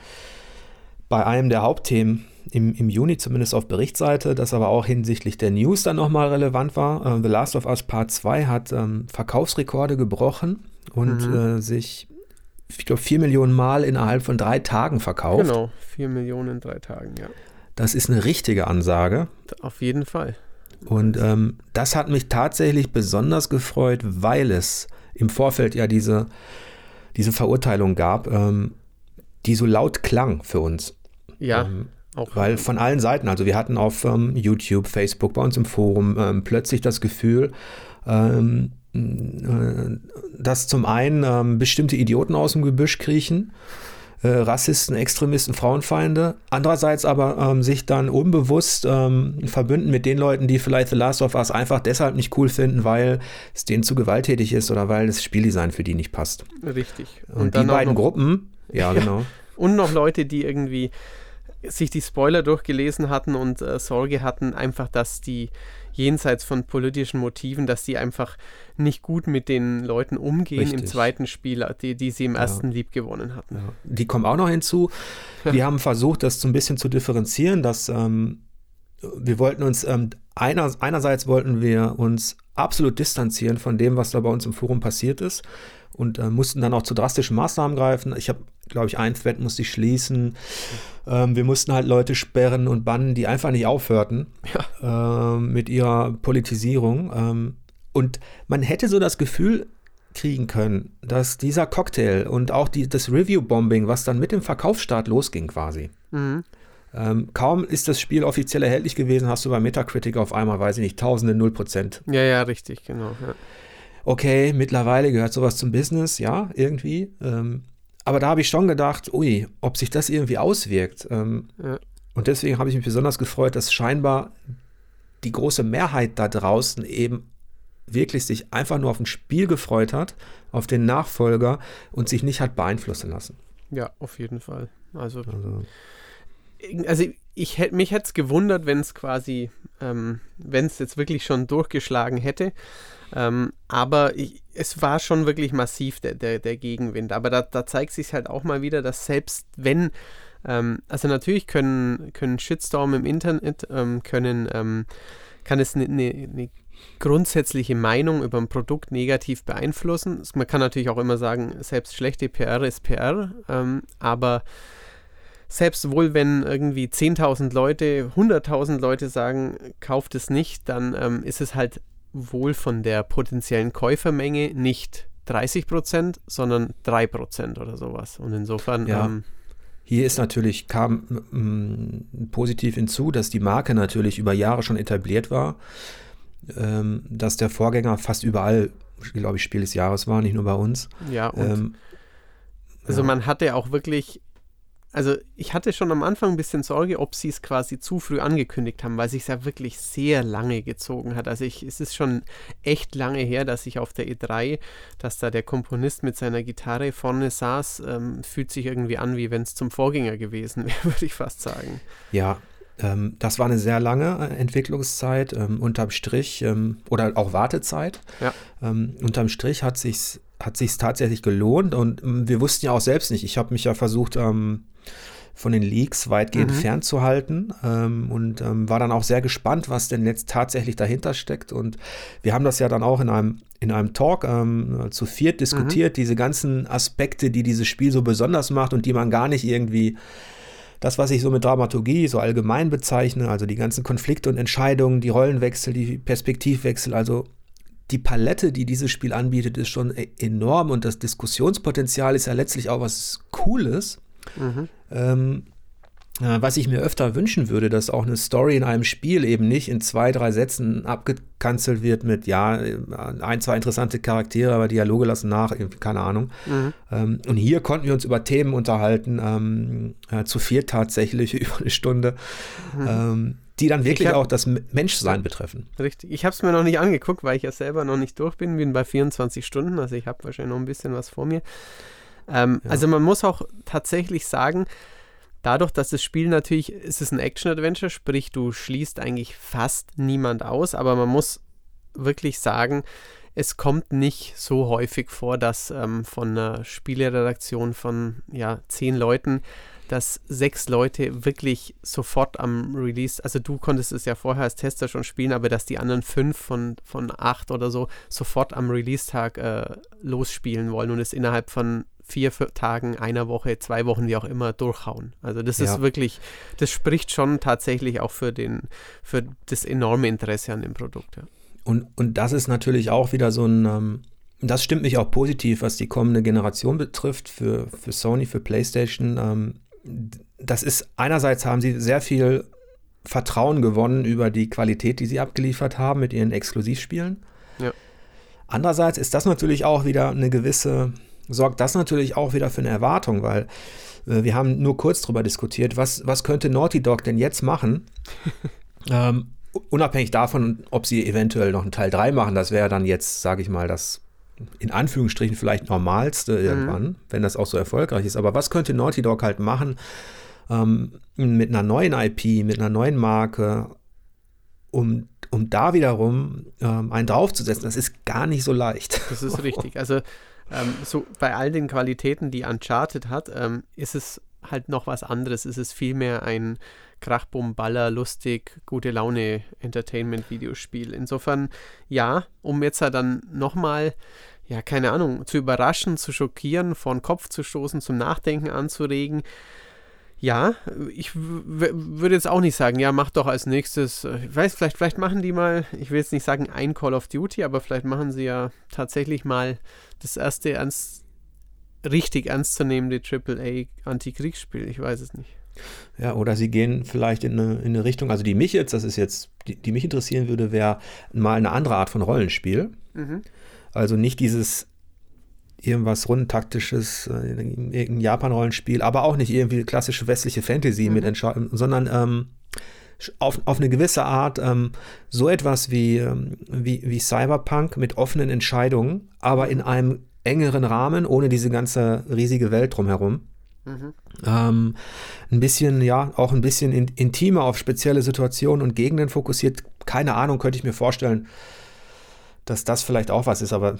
bei einem der Hauptthemen im, im Juni, zumindest auf Berichtsseite, das aber auch hinsichtlich der News dann nochmal relevant war. Äh, The Last of Us Part 2 hat ähm, Verkaufsrekorde gebrochen und mhm. äh, sich, ich glaube, vier Millionen Mal innerhalb von drei Tagen verkauft. Genau, vier Millionen in drei Tagen, ja. Das ist eine richtige Ansage. Auf jeden Fall. Und ähm, das hat mich tatsächlich besonders gefreut, weil es im Vorfeld ja diese, diese Verurteilung gab. Ähm, die so laut klang für uns. Ja. Ähm, auch weil von allen Seiten, also wir hatten auf ähm, YouTube, Facebook, bei uns im Forum ähm, plötzlich das Gefühl, ähm, äh, dass zum einen ähm, bestimmte Idioten aus dem Gebüsch kriechen, äh, Rassisten, Extremisten, Frauenfeinde, andererseits aber ähm, sich dann unbewusst ähm, verbünden mit den Leuten, die vielleicht The Last of Us einfach deshalb nicht cool finden, weil es denen zu gewalttätig ist oder weil das Spieldesign für die nicht passt. Richtig. Und, Und die beiden Gruppen, ja, genau. Und noch Leute, die irgendwie sich die Spoiler durchgelesen hatten und äh, Sorge hatten, einfach, dass die jenseits von politischen Motiven, dass die einfach nicht gut mit den Leuten umgehen Richtig. im zweiten Spiel, die, die sie im ersten ja. lieb gewonnen hatten. Ja. Die kommen auch noch hinzu. Wir haben versucht, das so ein bisschen zu differenzieren, dass ähm, wir wollten uns ähm, einer, einerseits wollten wir uns absolut distanzieren von dem, was da bei uns im Forum passiert ist und äh, mussten dann auch zu drastischen Maßnahmen greifen. Ich habe, glaube ich, ein Thread musste ich schließen. Ähm, wir mussten halt Leute sperren und bannen, die einfach nicht aufhörten ja. äh, mit ihrer Politisierung. Ähm, und man hätte so das Gefühl kriegen können, dass dieser Cocktail und auch die, das Review-Bombing, was dann mit dem Verkaufsstart losging quasi, mhm. Ähm, kaum ist das Spiel offiziell erhältlich gewesen, hast du bei Metacritic auf einmal, weiß ich nicht, tausende, null Prozent. Ja, ja, richtig, genau. Ja okay, mittlerweile gehört sowas zum Business, ja, irgendwie. Ähm, aber da habe ich schon gedacht, ui, ob sich das irgendwie auswirkt. Ähm, ja. Und deswegen habe ich mich besonders gefreut, dass scheinbar die große Mehrheit da draußen eben wirklich sich einfach nur auf ein Spiel gefreut hat, auf den Nachfolger und sich nicht hat beeinflussen lassen. Ja, auf jeden Fall. Also, also. Also ich hätte mich hätte es gewundert, wenn es quasi, ähm, wenn es jetzt wirklich schon durchgeschlagen hätte. Ähm, aber ich, es war schon wirklich massiv der, der, der Gegenwind. Aber da, da zeigt sich halt auch mal wieder, dass selbst wenn, ähm, also natürlich können, können Shitstorm im Internet, ähm, können, ähm, kann es eine ne, ne grundsätzliche Meinung über ein Produkt negativ beeinflussen. Man kann natürlich auch immer sagen, selbst schlechte PR ist PR, ähm, aber selbst wohl, wenn irgendwie 10.000 Leute, 100.000 Leute sagen, kauft es nicht, dann ähm, ist es halt wohl von der potenziellen Käufermenge nicht 30 Prozent, sondern 3 Prozent oder sowas. Und insofern. Ja. Ähm, hier ist natürlich, kam mm, positiv hinzu, dass die Marke natürlich über Jahre schon etabliert war, ähm, dass der Vorgänger fast überall, glaube ich, Spiel des Jahres war, nicht nur bei uns. Ja, und ähm, also ja. man hatte auch wirklich also ich hatte schon am Anfang ein bisschen Sorge, ob sie es quasi zu früh angekündigt haben, weil es sich ja wirklich sehr lange gezogen hat. Also ich, es ist schon echt lange her, dass ich auf der E3, dass da der Komponist mit seiner Gitarre vorne saß, ähm, fühlt sich irgendwie an, wie wenn es zum Vorgänger gewesen wäre, würde ich fast sagen. Ja, ähm, das war eine sehr lange äh, Entwicklungszeit, ähm, unterm Strich, ähm, oder auch Wartezeit. Ja. Ähm, unterm Strich hat sich's hat sich tatsächlich gelohnt und ähm, wir wussten ja auch selbst nicht. Ich habe mich ja versucht, ähm, von den Leaks weitgehend mhm. fernzuhalten ähm, und ähm, war dann auch sehr gespannt, was denn jetzt tatsächlich dahinter steckt. Und wir haben das ja dann auch in einem, in einem Talk ähm, zu viert diskutiert, mhm. diese ganzen Aspekte, die dieses Spiel so besonders macht und die man gar nicht irgendwie das, was ich so mit Dramaturgie so allgemein bezeichne, also die ganzen Konflikte und Entscheidungen, die Rollenwechsel, die Perspektivwechsel, also die Palette, die dieses Spiel anbietet, ist schon enorm und das Diskussionspotenzial ist ja letztlich auch was Cooles. Mhm. Ähm, äh, was ich mir öfter wünschen würde, dass auch eine Story in einem Spiel eben nicht in zwei, drei Sätzen abgekanzelt wird mit, ja, ein, zwei interessante Charaktere, aber Dialoge lassen nach, keine Ahnung. Mhm. Ähm, und hier konnten wir uns über Themen unterhalten, ähm, äh, zu viert tatsächlich, über eine Stunde. Mhm. Ähm, die dann wirklich hab, auch das Menschsein betreffen. Richtig. Ich habe es mir noch nicht angeguckt, weil ich ja selber noch nicht durch bin. Bin bei 24 Stunden, also ich habe wahrscheinlich noch ein bisschen was vor mir. Ähm, ja. Also man muss auch tatsächlich sagen, dadurch, dass das Spiel natürlich, es ist ein Action-Adventure, sprich du schließt eigentlich fast niemand aus, aber man muss wirklich sagen, es kommt nicht so häufig vor, dass ähm, von einer Spieleredaktion von ja, zehn Leuten dass sechs Leute wirklich sofort am Release, also du konntest es ja vorher als Tester schon spielen, aber dass die anderen fünf von, von acht oder so sofort am Release-Tag äh, losspielen wollen und es innerhalb von vier, vier, Tagen, einer Woche, zwei Wochen, wie auch immer, durchhauen. Also das ja. ist wirklich, das spricht schon tatsächlich auch für den, für das enorme Interesse an dem Produkt. Ja. Und, und das ist natürlich auch wieder so ein, ähm, das stimmt mich auch positiv, was die kommende Generation betrifft, für, für Sony, für PlayStation. Ähm, das ist einerseits haben sie sehr viel Vertrauen gewonnen über die Qualität, die sie abgeliefert haben mit ihren Exklusivspielen. Ja. Andererseits ist das natürlich auch wieder eine gewisse, sorgt das natürlich auch wieder für eine Erwartung, weil äh, wir haben nur kurz darüber diskutiert, was, was könnte Naughty Dog denn jetzt machen? ähm, unabhängig davon, ob sie eventuell noch einen Teil 3 machen, das wäre dann jetzt, sage ich mal, das in Anführungsstrichen vielleicht normalste mhm. irgendwann, mhm. wenn das auch so erfolgreich ist. Aber was könnte Naughty Dog halt machen ähm, mit einer neuen IP, mit einer neuen Marke, um, um da wiederum ähm, einen draufzusetzen? Das ist gar nicht so leicht. Das ist richtig. Also ähm, so bei all den Qualitäten, die Uncharted hat, ähm, ist es halt noch was anderes. Es ist vielmehr ein Krachbum, Baller, lustig, gute Laune Entertainment-Videospiel. Insofern, ja, um jetzt halt dann nochmal, ja, keine Ahnung, zu überraschen, zu schockieren, vor den Kopf zu stoßen, zum Nachdenken anzuregen. Ja, ich würde jetzt auch nicht sagen, ja, mach doch als nächstes, äh, ich weiß, vielleicht, vielleicht machen die mal, ich will jetzt nicht sagen ein Call of Duty, aber vielleicht machen sie ja tatsächlich mal das erste ernst, richtig ernstzunehmende AAA-Antikriegsspiel, ich weiß es nicht. Ja, oder sie gehen vielleicht in eine, in eine Richtung, also die mich jetzt, das ist jetzt, die, die mich interessieren würde, wäre mal eine andere Art von Rollenspiel. Mhm. Also nicht dieses irgendwas rundtaktisches, äh, irgendein Japan-Rollenspiel, aber auch nicht irgendwie klassische westliche Fantasy mhm. mit Entscheidungen, sondern ähm, auf, auf eine gewisse Art ähm, so etwas wie, ähm, wie, wie Cyberpunk mit offenen Entscheidungen, aber in einem engeren Rahmen, ohne diese ganze riesige Welt drumherum. Mhm. Ähm, ein bisschen, ja, auch ein bisschen in, intimer auf spezielle Situationen und Gegenden fokussiert. Keine Ahnung, könnte ich mir vorstellen, dass das vielleicht auch was ist, aber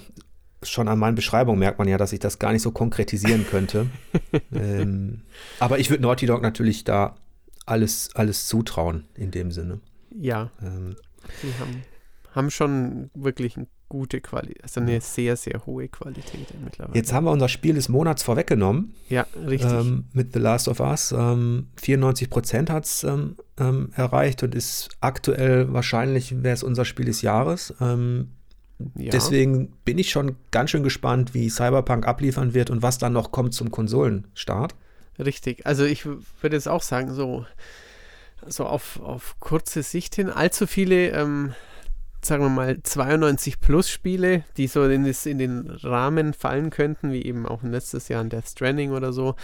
schon an meinen Beschreibungen merkt man ja, dass ich das gar nicht so konkretisieren könnte. ähm, aber ich würde Naughty Dog natürlich da alles, alles zutrauen in dem Sinne. Ja. Ähm, die haben, haben schon wirklich ein gute Qualität, also eine sehr, sehr hohe Qualität mittlerweile. Jetzt haben wir unser Spiel des Monats vorweggenommen. Ja, richtig. Ähm, mit The Last of Us. Ähm, 94 Prozent hat es ähm, ähm, erreicht und ist aktuell wahrscheinlich, wäre es unser Spiel des Jahres. Ähm, ja. Deswegen bin ich schon ganz schön gespannt, wie Cyberpunk abliefern wird und was dann noch kommt zum Konsolenstart. Richtig. Also ich würde jetzt auch sagen, so, so auf, auf kurze Sicht hin, allzu viele ähm, sagen wir mal, 92 plus Spiele, die so in, das, in, den Rahmen fallen könnten, wie eben auch letztes Jahr in Death Stranding oder so.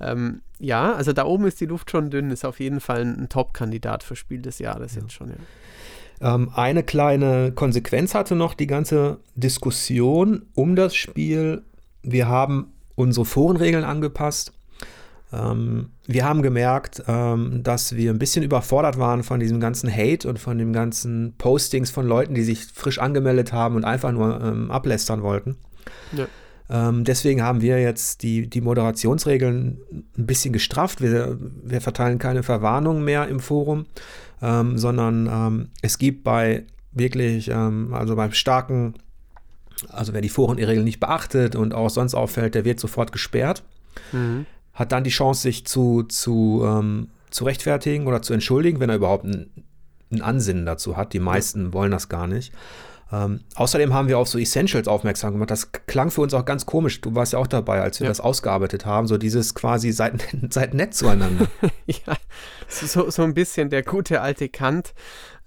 Ähm, ja, also da oben ist die Luft schon dünn, ist auf jeden Fall ein, ein Top-Kandidat für Spiel des Jahres ja. jetzt schon, ja. Ähm, eine kleine Konsequenz hatte noch die ganze Diskussion um das Spiel. Wir haben unsere Forenregeln angepasst. Ähm, wir haben gemerkt, ähm, dass wir ein bisschen überfordert waren von diesem ganzen Hate und von den ganzen Postings von Leuten, die sich frisch angemeldet haben und einfach nur ähm, ablästern wollten. Ja. Ähm, deswegen haben wir jetzt die, die Moderationsregeln ein bisschen gestrafft. Wir, wir verteilen keine Verwarnungen mehr im Forum, ähm, sondern ähm, es gibt bei wirklich, also beim starken, also wer die Forenregeln nicht beachtet und auch sonst auffällt, der wird sofort gesperrt. Mhm hat dann die Chance, sich zu, zu, ähm, zu rechtfertigen oder zu entschuldigen, wenn er überhaupt ein, ein Ansinnen dazu hat. Die meisten wollen das gar nicht. Ähm, außerdem haben wir auf so Essentials aufmerksam gemacht. Das klang für uns auch ganz komisch. Du warst ja auch dabei, als wir ja. das ausgearbeitet haben. So dieses quasi seid, seid nett zueinander. ja, so, so ein bisschen der gute alte Kant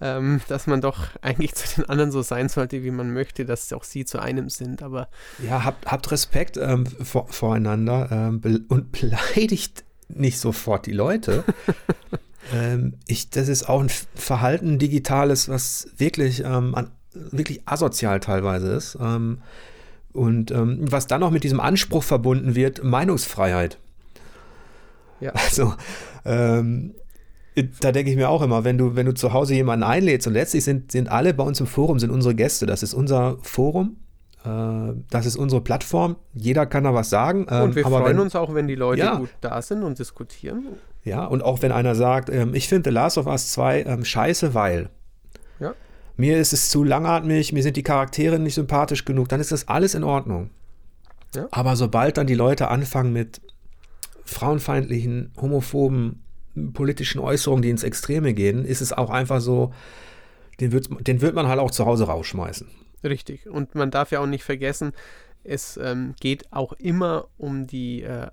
ähm, dass man doch eigentlich zu den anderen so sein sollte, wie man möchte, dass auch sie zu einem sind. Aber ja, habt, habt Respekt ähm, vor, voreinander ähm, be und beleidigt nicht sofort die Leute. Ähm, ich, das ist auch ein Verhalten digitales, was wirklich, ähm, an, wirklich asozial teilweise ist. Ähm, und was dann noch mit diesem Anspruch verbunden wird, Meinungsfreiheit. Ja. Also, ähm, da denke ich mir auch immer, wenn du, wenn du zu Hause jemanden einlädst und letztlich sind, sind alle bei uns im Forum, sind unsere Gäste. Das ist unser Forum. Äh, das ist unsere Plattform. Jeder kann da was sagen. Ähm, und wir freuen wenn, uns auch, wenn die Leute ja. gut da sind und diskutieren. Ja, und auch wenn einer sagt, ähm, ich finde The Last of Us 2 ähm, scheiße, weil. Ja. Mir ist es zu langatmig, mir sind die Charaktere nicht sympathisch genug, dann ist das alles in Ordnung. Ja. Aber sobald dann die Leute anfangen mit frauenfeindlichen, homophoben politischen Äußerungen, die ins Extreme gehen, ist es auch einfach so, den wird, den wird man halt auch zu Hause rausschmeißen. Richtig. Und man darf ja auch nicht vergessen, es ähm, geht auch immer um die äh,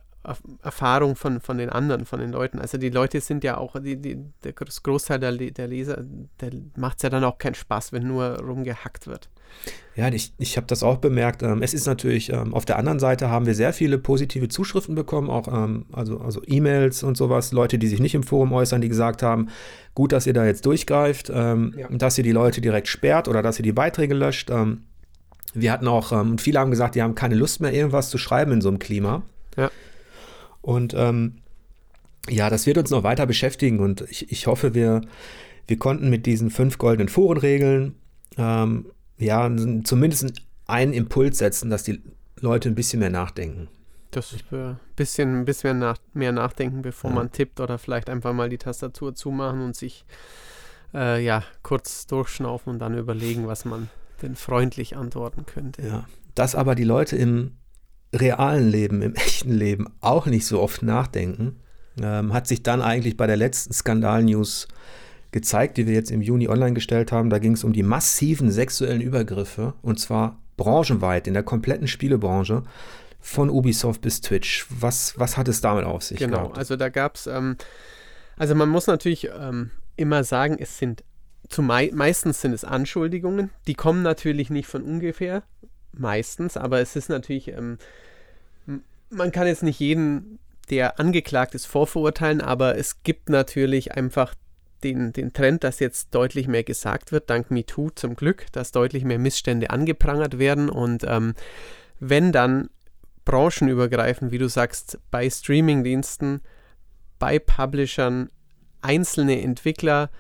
Erfahrung von, von den anderen, von den Leuten. Also die Leute sind ja auch, die, die, der Großteil der, der Leser, der macht es ja dann auch keinen Spaß, wenn nur rumgehackt wird. Ja, ich, ich habe das auch bemerkt. Ähm, es ist natürlich, ähm, auf der anderen Seite haben wir sehr viele positive Zuschriften bekommen, auch ähm, also, also E-Mails und sowas, Leute, die sich nicht im Forum äußern, die gesagt haben, gut, dass ihr da jetzt durchgreift, ja. dass ihr die Leute direkt sperrt oder dass ihr die Beiträge löscht. wir hatten auch, und viele haben gesagt, die haben keine Lust mehr, irgendwas zu schreiben in so einem Klima. Ja. Und ähm, ja, das wird uns noch weiter beschäftigen und ich, ich hoffe, wir, wir konnten mit diesen fünf goldenen Forenregeln ähm, ja zumindest einen Impuls setzen, dass die Leute ein bisschen mehr nachdenken. Das ein bisschen, ein bisschen nach, mehr nachdenken, bevor ja. man tippt oder vielleicht einfach mal die Tastatur zumachen und sich äh, ja kurz durchschnaufen und dann überlegen, was man denn freundlich antworten könnte. Ja, dass aber die Leute im realen Leben, im echten Leben auch nicht so oft nachdenken, ähm, hat sich dann eigentlich bei der letzten Skandal-News gezeigt, die wir jetzt im Juni online gestellt haben. Da ging es um die massiven sexuellen Übergriffe und zwar branchenweit in der kompletten Spielebranche von Ubisoft bis Twitch. Was, was hat es damit auf sich? Genau, gehabt? also da gab es, ähm, also man muss natürlich ähm, immer sagen, es sind Mei meistens sind es Anschuldigungen, die kommen natürlich nicht von ungefähr, meistens, aber es ist natürlich, ähm, man kann jetzt nicht jeden, der angeklagt ist, vorverurteilen, aber es gibt natürlich einfach den, den Trend, dass jetzt deutlich mehr gesagt wird, dank MeToo zum Glück, dass deutlich mehr Missstände angeprangert werden und ähm, wenn dann branchenübergreifend, wie du sagst, bei Streamingdiensten, bei Publishern, einzelne Entwickler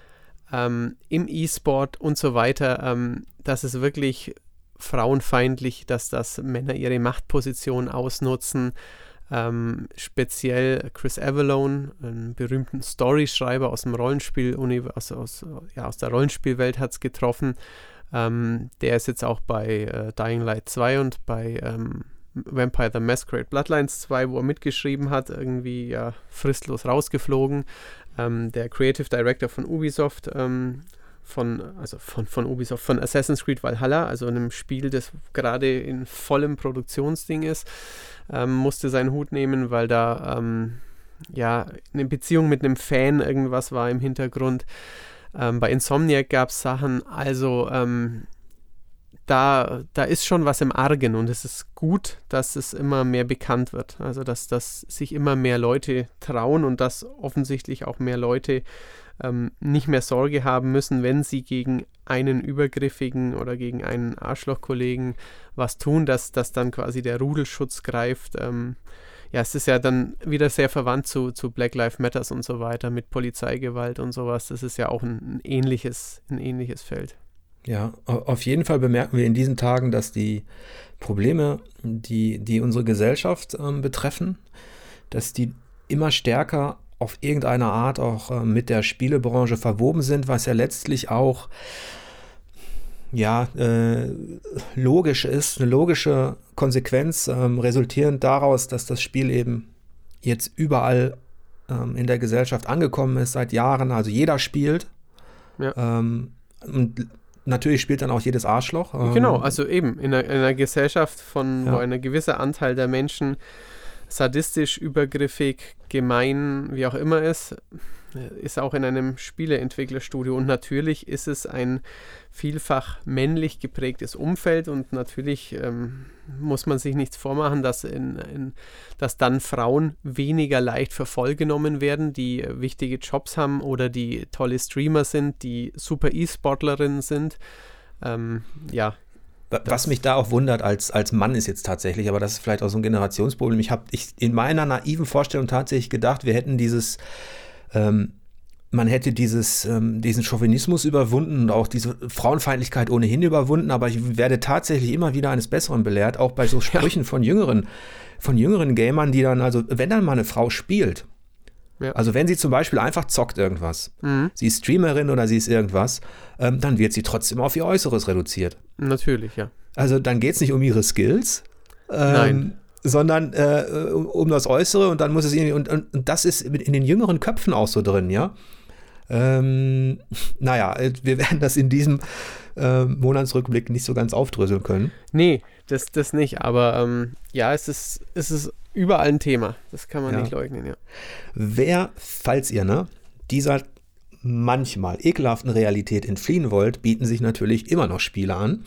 ähm, im E-Sport und so weiter, ähm, dass es wirklich frauenfeindlich, dass das Männer ihre Machtposition ausnutzen. Ähm, speziell Chris Avalone, einen berühmten Storyschreiber aus dem Rollenspiel, aus, aus, ja, aus der Rollenspielwelt hat es getroffen. Ähm, der ist jetzt auch bei äh, Dying Light 2 und bei ähm, Vampire the Masquerade Bloodlines 2, wo er mitgeschrieben hat, irgendwie ja, fristlos rausgeflogen. Ähm, der Creative Director von Ubisoft, ähm, von, also von, von Ubisoft, von Assassin's Creed Valhalla, also einem Spiel, das gerade in vollem Produktionsding ist, ähm, musste seinen Hut nehmen, weil da ähm, ja eine Beziehung mit einem Fan irgendwas war im Hintergrund. Ähm, bei Insomniac gab es Sachen, also ähm, da, da ist schon was im Argen und es ist gut, dass es immer mehr bekannt wird. Also dass, dass sich immer mehr Leute trauen und dass offensichtlich auch mehr Leute ähm, nicht mehr Sorge haben müssen, wenn sie gegen einen übergriffigen oder gegen einen Arschlochkollegen was tun, dass, dass dann quasi der Rudelschutz greift. Ähm, ja, es ist ja dann wieder sehr verwandt zu, zu Black Lives Matters und so weiter mit Polizeigewalt und sowas. Das ist ja auch ein, ein ähnliches, ein ähnliches Feld. Ja, auf jeden Fall bemerken wir in diesen Tagen, dass die Probleme, die, die unsere Gesellschaft ähm, betreffen, dass die immer stärker auf irgendeine Art auch äh, mit der Spielebranche verwoben sind, was ja letztlich auch ja, äh, logisch ist, eine logische Konsequenz, ähm, resultierend daraus, dass das Spiel eben jetzt überall ähm, in der Gesellschaft angekommen ist, seit Jahren. Also jeder spielt. Ja. Ähm, und natürlich spielt dann auch jedes Arschloch. genau, ähm, also eben in einer, in einer Gesellschaft, von ja. wo ein gewisser Anteil der Menschen sadistisch, übergriffig, gemein, wie auch immer ist, ist auch in einem Spieleentwicklerstudio. Und natürlich ist es ein vielfach männlich geprägtes Umfeld und natürlich ähm, muss man sich nichts vormachen, dass, in, in, dass dann Frauen weniger leicht für werden, die wichtige Jobs haben oder die tolle Streamer sind, die super E-Sportlerinnen sind. Ähm, ja, was mich da auch wundert als, als Mann ist jetzt tatsächlich, aber das ist vielleicht auch so ein Generationsproblem. Ich habe ich in meiner naiven Vorstellung tatsächlich gedacht, wir hätten dieses, ähm, man hätte dieses, ähm, diesen Chauvinismus überwunden und auch diese Frauenfeindlichkeit ohnehin überwunden, aber ich werde tatsächlich immer wieder eines Besseren belehrt, auch bei so Sprüchen ja. von jüngeren, von jüngeren Gamern, die dann, also wenn dann mal eine Frau spielt, ja. Also wenn sie zum Beispiel einfach zockt irgendwas, mhm. sie ist Streamerin oder sie ist irgendwas, ähm, dann wird sie trotzdem auf ihr Äußeres reduziert. Natürlich, ja. Also dann geht es nicht um ihre Skills, ähm, sondern äh, um das Äußere und dann muss es irgendwie, und, und, und, das ist in den jüngeren Köpfen auch so drin, ja. Ähm, naja, wir werden das in diesem äh, Monatsrückblick nicht so ganz aufdröseln können. Nee, das, das nicht, aber ähm, ja, es ist, es ist überall ein Thema. Das kann man ja. nicht leugnen, ja. Wer, falls ihr, ne, dieser manchmal ekelhaften Realität entfliehen wollt, bieten sich natürlich immer noch Spiele an.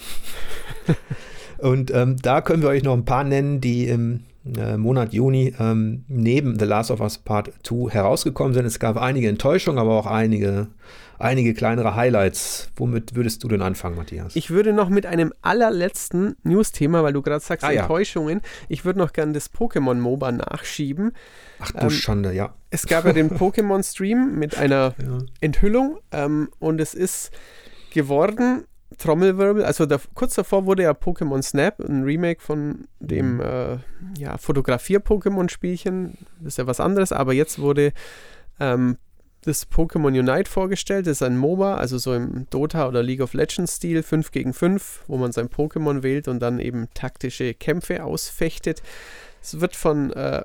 Und ähm, da können wir euch noch ein paar nennen, die im äh, Monat Juni ähm, neben The Last of Us Part 2 herausgekommen sind. Es gab einige Enttäuschungen, aber auch einige einige kleinere Highlights. Womit würdest du denn anfangen, Matthias? Ich würde noch mit einem allerletzten News-Thema, weil du gerade sagst, ah, Enttäuschungen. Ja. Ich würde noch gerne das Pokémon-MOBA nachschieben. Ach du ähm, Schande, ja. Es gab ja den Pokémon-Stream mit einer ja. Enthüllung ähm, und es ist geworden Trommelwirbel, also da, kurz davor wurde ja Pokémon Snap, ein Remake von dem mhm. äh, ja, Fotografier-Pokémon-Spielchen, das ist ja was anderes, aber jetzt wurde ähm, das Pokémon Unite vorgestellt. Das ist ein MOBA, also so im Dota oder League of Legends Stil, 5 gegen 5, wo man sein Pokémon wählt und dann eben taktische Kämpfe ausfechtet. Es wird von äh,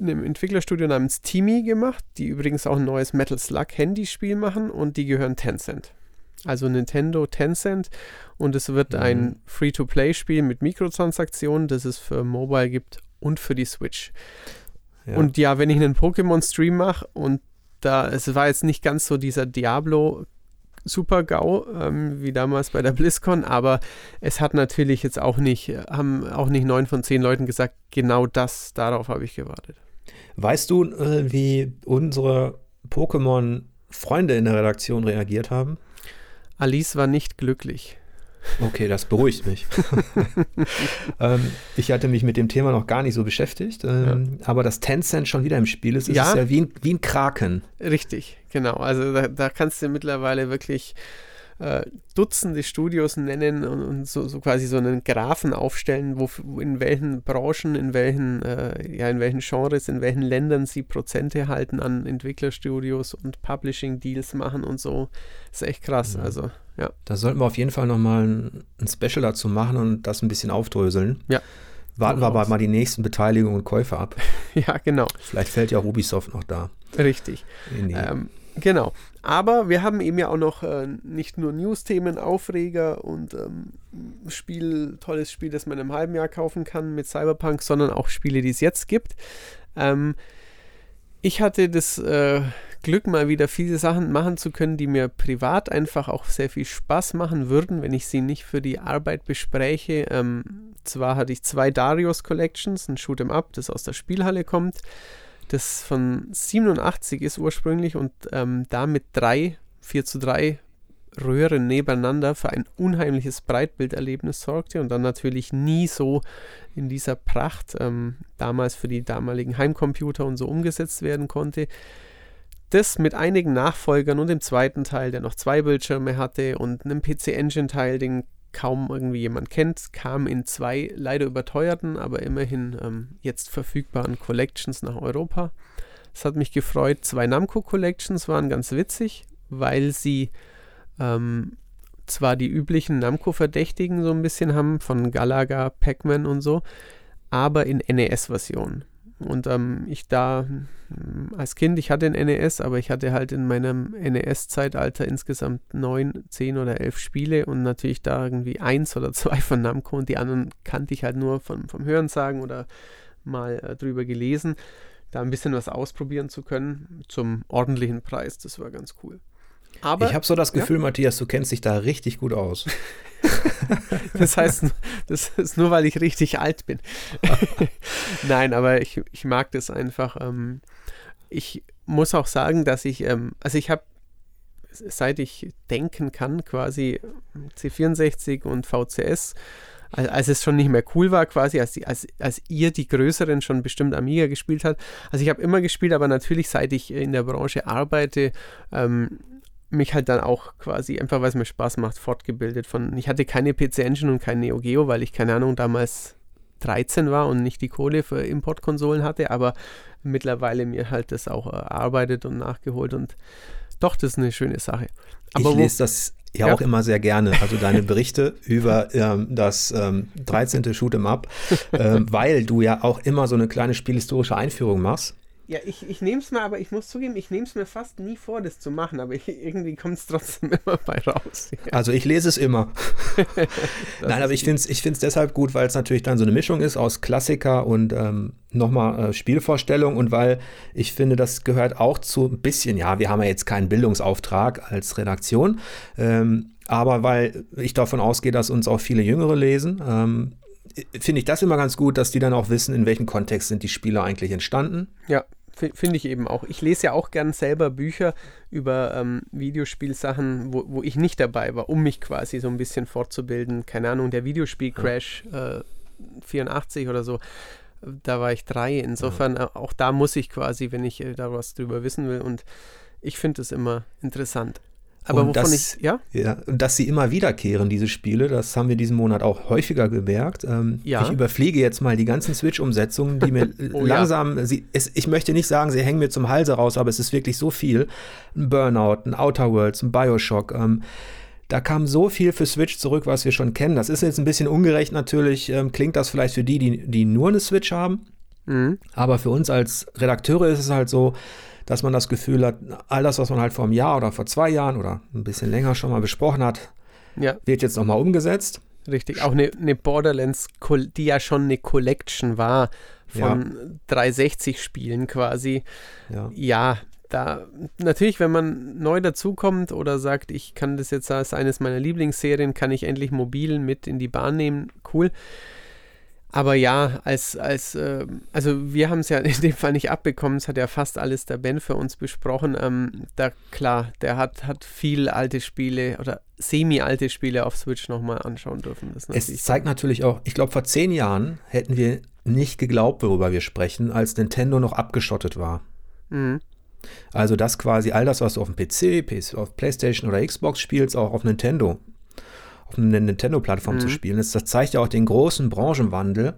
einem Entwicklerstudio namens Timi gemacht, die übrigens auch ein neues Metal Slug Handyspiel machen und die gehören Tencent. Also Nintendo Tencent und es wird mhm. ein Free-to-Play-Spiel mit Mikrotransaktionen, das es für Mobile gibt und für die Switch. Ja. Und ja, wenn ich einen Pokémon-Stream mache und da, es war jetzt nicht ganz so dieser Diablo super GAU, ähm, wie damals bei der BlizzCon, aber es hat natürlich jetzt auch nicht, haben auch nicht neun von zehn Leuten gesagt, genau das, darauf habe ich gewartet. Weißt du, äh, wie unsere Pokémon-Freunde in der Redaktion reagiert haben? Alice war nicht glücklich. Okay, das beruhigt mich. ähm, ich hatte mich mit dem Thema noch gar nicht so beschäftigt, ähm, ja. aber dass Tencent schon wieder im Spiel ist, ist ja, ja wie, ein, wie ein Kraken. Richtig, genau. Also da, da kannst du mittlerweile wirklich äh, Dutzende Studios nennen und, und so, so, quasi so einen Graphen aufstellen, wo in welchen Branchen, in welchen, äh, ja, in welchen Genres, in welchen Ländern sie Prozente halten an Entwicklerstudios und Publishing-Deals machen und so. Das ist echt krass. Ja. Also, ja. Da sollten wir auf jeden Fall nochmal ein, ein Special dazu machen und das ein bisschen aufdröseln. Ja. Warten wir aber mal die nächsten Beteiligungen und Käufe ab. ja, genau. Vielleicht fällt ja Ubisoft noch da. Richtig. Ähm, Genau. Aber wir haben eben ja auch noch äh, nicht nur News-Themen, Aufreger und ähm, Spiel, tolles Spiel, das man im halben Jahr kaufen kann mit Cyberpunk, sondern auch Spiele, die es jetzt gibt. Ähm, ich hatte das äh, Glück, mal wieder viele Sachen machen zu können, die mir privat einfach auch sehr viel Spaß machen würden, wenn ich sie nicht für die Arbeit bespräche. Ähm, zwar hatte ich zwei Darius Collections, ein Shoot'em Up, das aus der Spielhalle kommt das von 87 ist ursprünglich und ähm, da mit drei 4 zu 3 Röhren nebeneinander für ein unheimliches Breitbilderlebnis sorgte und dann natürlich nie so in dieser Pracht ähm, damals für die damaligen Heimcomputer und so umgesetzt werden konnte. Das mit einigen Nachfolgern und dem zweiten Teil, der noch zwei Bildschirme hatte und einem PC-Engine-Teil, den kaum irgendwie jemand kennt, kam in zwei leider überteuerten, aber immerhin ähm, jetzt verfügbaren Collections nach Europa. Es hat mich gefreut. Zwei Namco Collections waren ganz witzig, weil sie ähm, zwar die üblichen Namco-Verdächtigen so ein bisschen haben, von Galaga, Pac-Man und so, aber in NES-Version. Und ähm, ich da hm, als Kind, ich hatte ein NES, aber ich hatte halt in meinem NES-Zeitalter insgesamt neun, zehn oder elf Spiele und natürlich da irgendwie eins oder zwei von Namco und die anderen kannte ich halt nur von, vom Hörensagen oder mal äh, drüber gelesen. Da ein bisschen was ausprobieren zu können zum ordentlichen Preis, das war ganz cool. Aber, ich habe so das Gefühl, ja? Matthias, du kennst dich da richtig gut aus. das heißt, das ist nur, weil ich richtig alt bin. Nein, aber ich, ich mag das einfach. Ähm, ich muss auch sagen, dass ich, ähm, also ich habe, seit ich denken kann, quasi C64 und VCS, als, als, es schon nicht mehr cool war, quasi, als, die, als, als ihr die Größeren schon bestimmt Amiga gespielt hat. Also ich habe immer gespielt, aber natürlich, seit ich in der Branche arbeite, ähm, mich halt dann auch quasi, einfach weil es mir Spaß macht, fortgebildet. Von, ich hatte keine PC Engine und kein Neo Geo, weil ich, keine Ahnung, damals 13 war und nicht die Kohle für Importkonsolen hatte, aber mittlerweile mir halt das auch erarbeitet und nachgeholt und doch, das ist eine schöne Sache. Aber ich lese das ja, ja, auch immer sehr gerne, also deine Berichte über ähm, das ähm, 13. Shoot'em Up, ähm, weil du ja auch immer so eine kleine spielhistorische Einführung machst. Ja, ich, ich nehme es mir, aber ich muss zugeben, ich nehme es mir fast nie vor, das zu machen, aber ich, irgendwie kommt es trotzdem immer bei raus. Ja. Also ich lese es immer. Nein, aber ich finde es ich deshalb gut, weil es natürlich dann so eine Mischung ist aus Klassiker und ähm, nochmal äh, Spielvorstellung und weil ich finde, das gehört auch zu ein bisschen, ja, wir haben ja jetzt keinen Bildungsauftrag als Redaktion, ähm, aber weil ich davon ausgehe, dass uns auch viele Jüngere lesen, ähm, finde ich das immer ganz gut, dass die dann auch wissen, in welchem Kontext sind die Spiele eigentlich entstanden. Ja, Finde ich eben auch. Ich lese ja auch gern selber Bücher über ähm, Videospielsachen, wo, wo ich nicht dabei war, um mich quasi so ein bisschen fortzubilden. Keine Ahnung, der Videospiel-Crash äh, 84 oder so, da war ich drei. Insofern, ja. Äh, auch da muss ich quasi, wenn ich äh, da was drüber wissen will. Und ich finde es immer interessant. Aber und wovon dass, ich, ja? ja? Und dass sie immer wiederkehren, diese Spiele, das haben wir diesen Monat auch häufiger gemerkt. Ähm, ja. Ich überfliege jetzt mal die ganzen Switch-Umsetzungen, die mir oh, langsam, ja. sie, es, ich möchte nicht sagen, sie hängen mir zum Halse raus, aber es ist wirklich so viel. Ein Burnout, ein Outer Worlds, ein Bioshock. Ähm, da kam so viel für Switch zurück, was wir schon kennen. Das ist jetzt ein bisschen ungerecht natürlich, ähm, klingt das vielleicht für die, die, die nur eine Switch haben. Mhm. Aber für uns als Redakteure ist es halt so, dass man das Gefühl hat, all das, was man halt vor einem Jahr oder vor zwei Jahren oder ein bisschen länger schon mal besprochen hat, ja. wird jetzt nochmal umgesetzt. Richtig, auch eine, eine, Borderlands, die ja schon eine Collection war von ja. 360 Spielen quasi. Ja. ja, da natürlich, wenn man neu dazukommt oder sagt, ich kann das jetzt als eines meiner Lieblingsserien, kann ich endlich mobil mit in die Bahn nehmen, cool. Aber ja, als, als äh, also wir haben es ja in dem Fall nicht abbekommen, es hat ja fast alles der Ben für uns besprochen. Ähm, da klar, der hat, hat viel alte Spiele oder semi-alte Spiele auf Switch nochmal anschauen dürfen. es zeigt natürlich auch, ich glaube, vor zehn Jahren hätten wir nicht geglaubt, worüber wir sprechen, als Nintendo noch abgeschottet war. Mhm. Also, dass quasi all das, was du auf dem PC, auf PlayStation oder Xbox spielst, auch auf Nintendo auf einer Nintendo-Plattform mhm. zu spielen ist. Das zeigt ja auch den großen Branchenwandel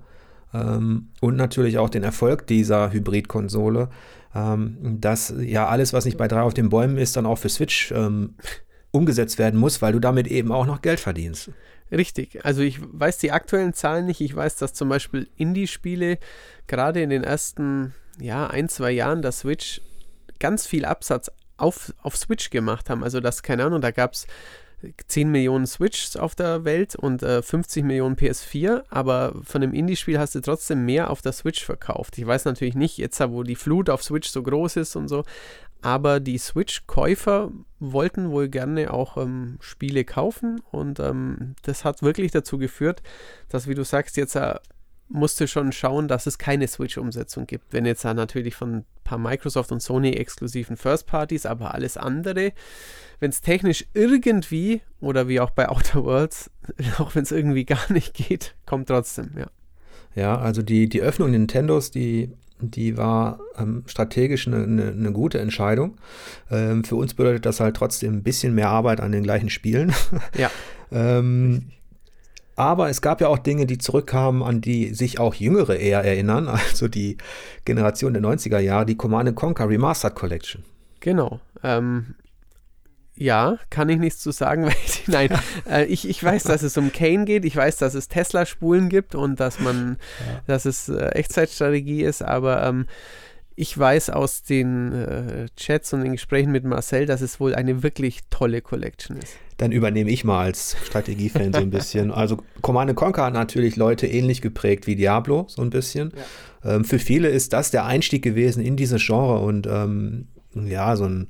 ähm, und natürlich auch den Erfolg dieser Hybrid-Konsole, ähm, dass ja alles, was nicht bei drei auf den Bäumen ist, dann auch für Switch ähm, umgesetzt werden muss, weil du damit eben auch noch Geld verdienst. Richtig. Also ich weiß die aktuellen Zahlen nicht. Ich weiß, dass zum Beispiel Indie-Spiele gerade in den ersten ja, ein, zwei Jahren der Switch ganz viel Absatz auf, auf Switch gemacht haben. Also das, keine Ahnung, da gab es 10 Millionen Switches auf der Welt und äh, 50 Millionen PS4, aber von dem Indie-Spiel hast du trotzdem mehr auf der Switch verkauft. Ich weiß natürlich nicht, jetzt wo die Flut auf Switch so groß ist und so, aber die Switch-Käufer wollten wohl gerne auch ähm, Spiele kaufen und ähm, das hat wirklich dazu geführt, dass, wie du sagst, jetzt äh, musste schon schauen, dass es keine Switch-Umsetzung gibt. Wenn jetzt natürlich von ein paar Microsoft und Sony exklusiven First Parties, aber alles andere, wenn es technisch irgendwie oder wie auch bei Outer Worlds, auch wenn es irgendwie gar nicht geht, kommt trotzdem, ja. Ja, also die, die Öffnung Nintendos, die, die war ähm, strategisch eine, eine, eine, gute Entscheidung. Ähm, für uns bedeutet das halt trotzdem ein bisschen mehr Arbeit an den gleichen Spielen. Ja. ähm, aber es gab ja auch Dinge, die zurückkamen, an die sich auch Jüngere eher erinnern, also die Generation der 90er Jahre, die Command Conquer Remastered Collection. Genau. Ähm, ja, kann ich nichts zu sagen, weil ich, nein, äh, ich, ich weiß, dass es um Kane geht, ich weiß, dass es Tesla-Spulen gibt und dass man, ja. dass es äh, Echtzeitstrategie ist, aber ähm, ich weiß aus den äh, Chats und den Gesprächen mit Marcel, dass es wohl eine wirklich tolle Collection ist. Dann übernehme ich mal als Strategiefan so ein bisschen. Also Command Conquer hat natürlich Leute ähnlich geprägt wie Diablo, so ein bisschen. Ja. Ähm, für viele ist das der Einstieg gewesen in dieses Genre und ähm, ja, so ein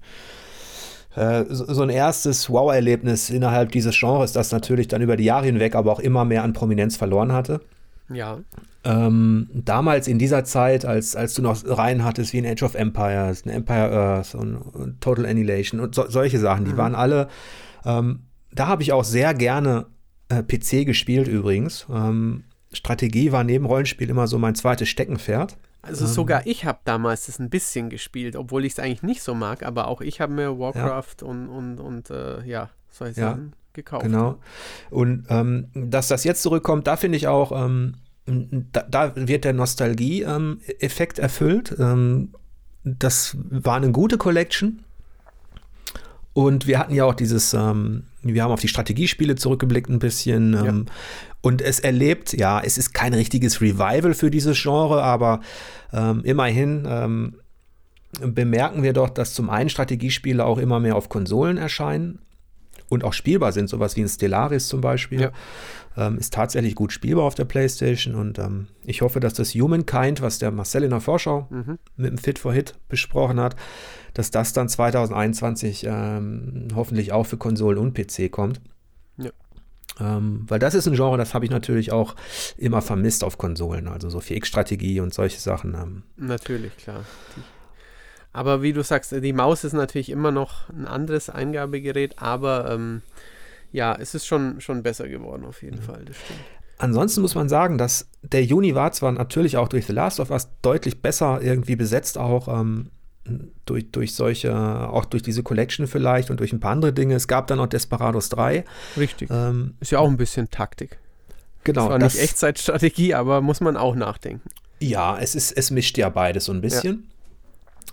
äh, so ein erstes Wow-Erlebnis innerhalb dieses Genres, das natürlich dann über die Jahre hinweg aber auch immer mehr an Prominenz verloren hatte. Ja. Ähm, damals in dieser Zeit, als, als du noch Reihen hattest wie in Age of Empires, Empire Earth und, und Total Annihilation und so, solche Sachen, die mhm. waren alle, ähm, da habe ich auch sehr gerne äh, PC gespielt übrigens. Ähm, Strategie war neben Rollenspiel immer so mein zweites Steckenpferd. Also sogar ich habe damals das ein bisschen gespielt, obwohl ich es eigentlich nicht so mag, aber auch ich habe mir Warcraft ja. und, und, und äh, ja, solche ja, Sachen gekauft. Genau. Und ähm, dass das jetzt zurückkommt, da finde ich auch, ähm, da, da, wird der Nostalgie-Effekt ähm, erfüllt. Ähm, das war eine gute Collection. Und wir hatten ja auch dieses, ähm, wir haben auf die Strategiespiele zurückgeblickt ein bisschen. Ja. Ähm, und es erlebt, ja, es ist kein richtiges Revival für dieses Genre, aber ähm, immerhin ähm, bemerken wir doch, dass zum einen Strategiespiele auch immer mehr auf Konsolen erscheinen und auch spielbar sind, sowas wie ein Stellaris zum Beispiel. Ja. Ähm, ist tatsächlich gut spielbar auf der PlayStation und ähm, ich hoffe, dass das Humankind, was der Marcel in der Vorschau mhm. mit dem Fit for Hit besprochen hat, dass das dann 2021 ähm, hoffentlich auch für Konsolen und PC kommt. Ähm, weil das ist ein Genre, das habe ich natürlich auch immer vermisst auf Konsolen, also so 4X-Strategie und solche Sachen. Ähm. Natürlich, klar. Aber wie du sagst, die Maus ist natürlich immer noch ein anderes Eingabegerät, aber ähm, ja, es ist schon, schon besser geworden auf jeden mhm. Fall, das stimmt. Ansonsten muss man sagen, dass der Juni war zwar natürlich auch durch The Last of Us deutlich besser irgendwie besetzt auch. Ähm, durch, durch solche, auch durch diese Collection vielleicht und durch ein paar andere Dinge. Es gab dann noch Desperados 3. Richtig. Ähm, ist ja auch ein bisschen Taktik. Genau. Das war nicht Echtzeitstrategie, aber muss man auch nachdenken. Ja, es ist, es mischt ja beides so ein bisschen.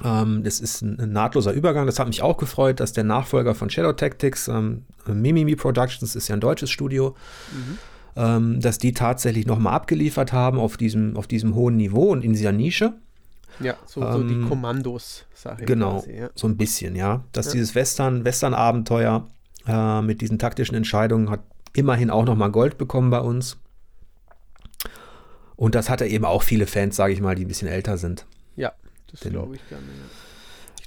Ähm, das ist ein, nahtloser Übergang. Das hat mich auch gefreut, dass der Nachfolger von Shadow Tactics, ähm, Mimimi Productions, ist ja ein deutsches Studio, mhm. ähm, dass die tatsächlich nochmal abgeliefert haben auf diesem, auf diesem hohen Niveau und in dieser Nische. Ja, so, so die ähm, Kommandos, sage ich. Genau, quasi, ja. so ein bisschen, ja. Dass ja. dieses Western, Western-Abenteuer äh, mit diesen taktischen Entscheidungen hat immerhin auch nochmal Gold bekommen bei uns. Und das hatte eben auch viele Fans, sage ich mal, die ein bisschen älter sind. Ja, das glaube ich gerne, ja.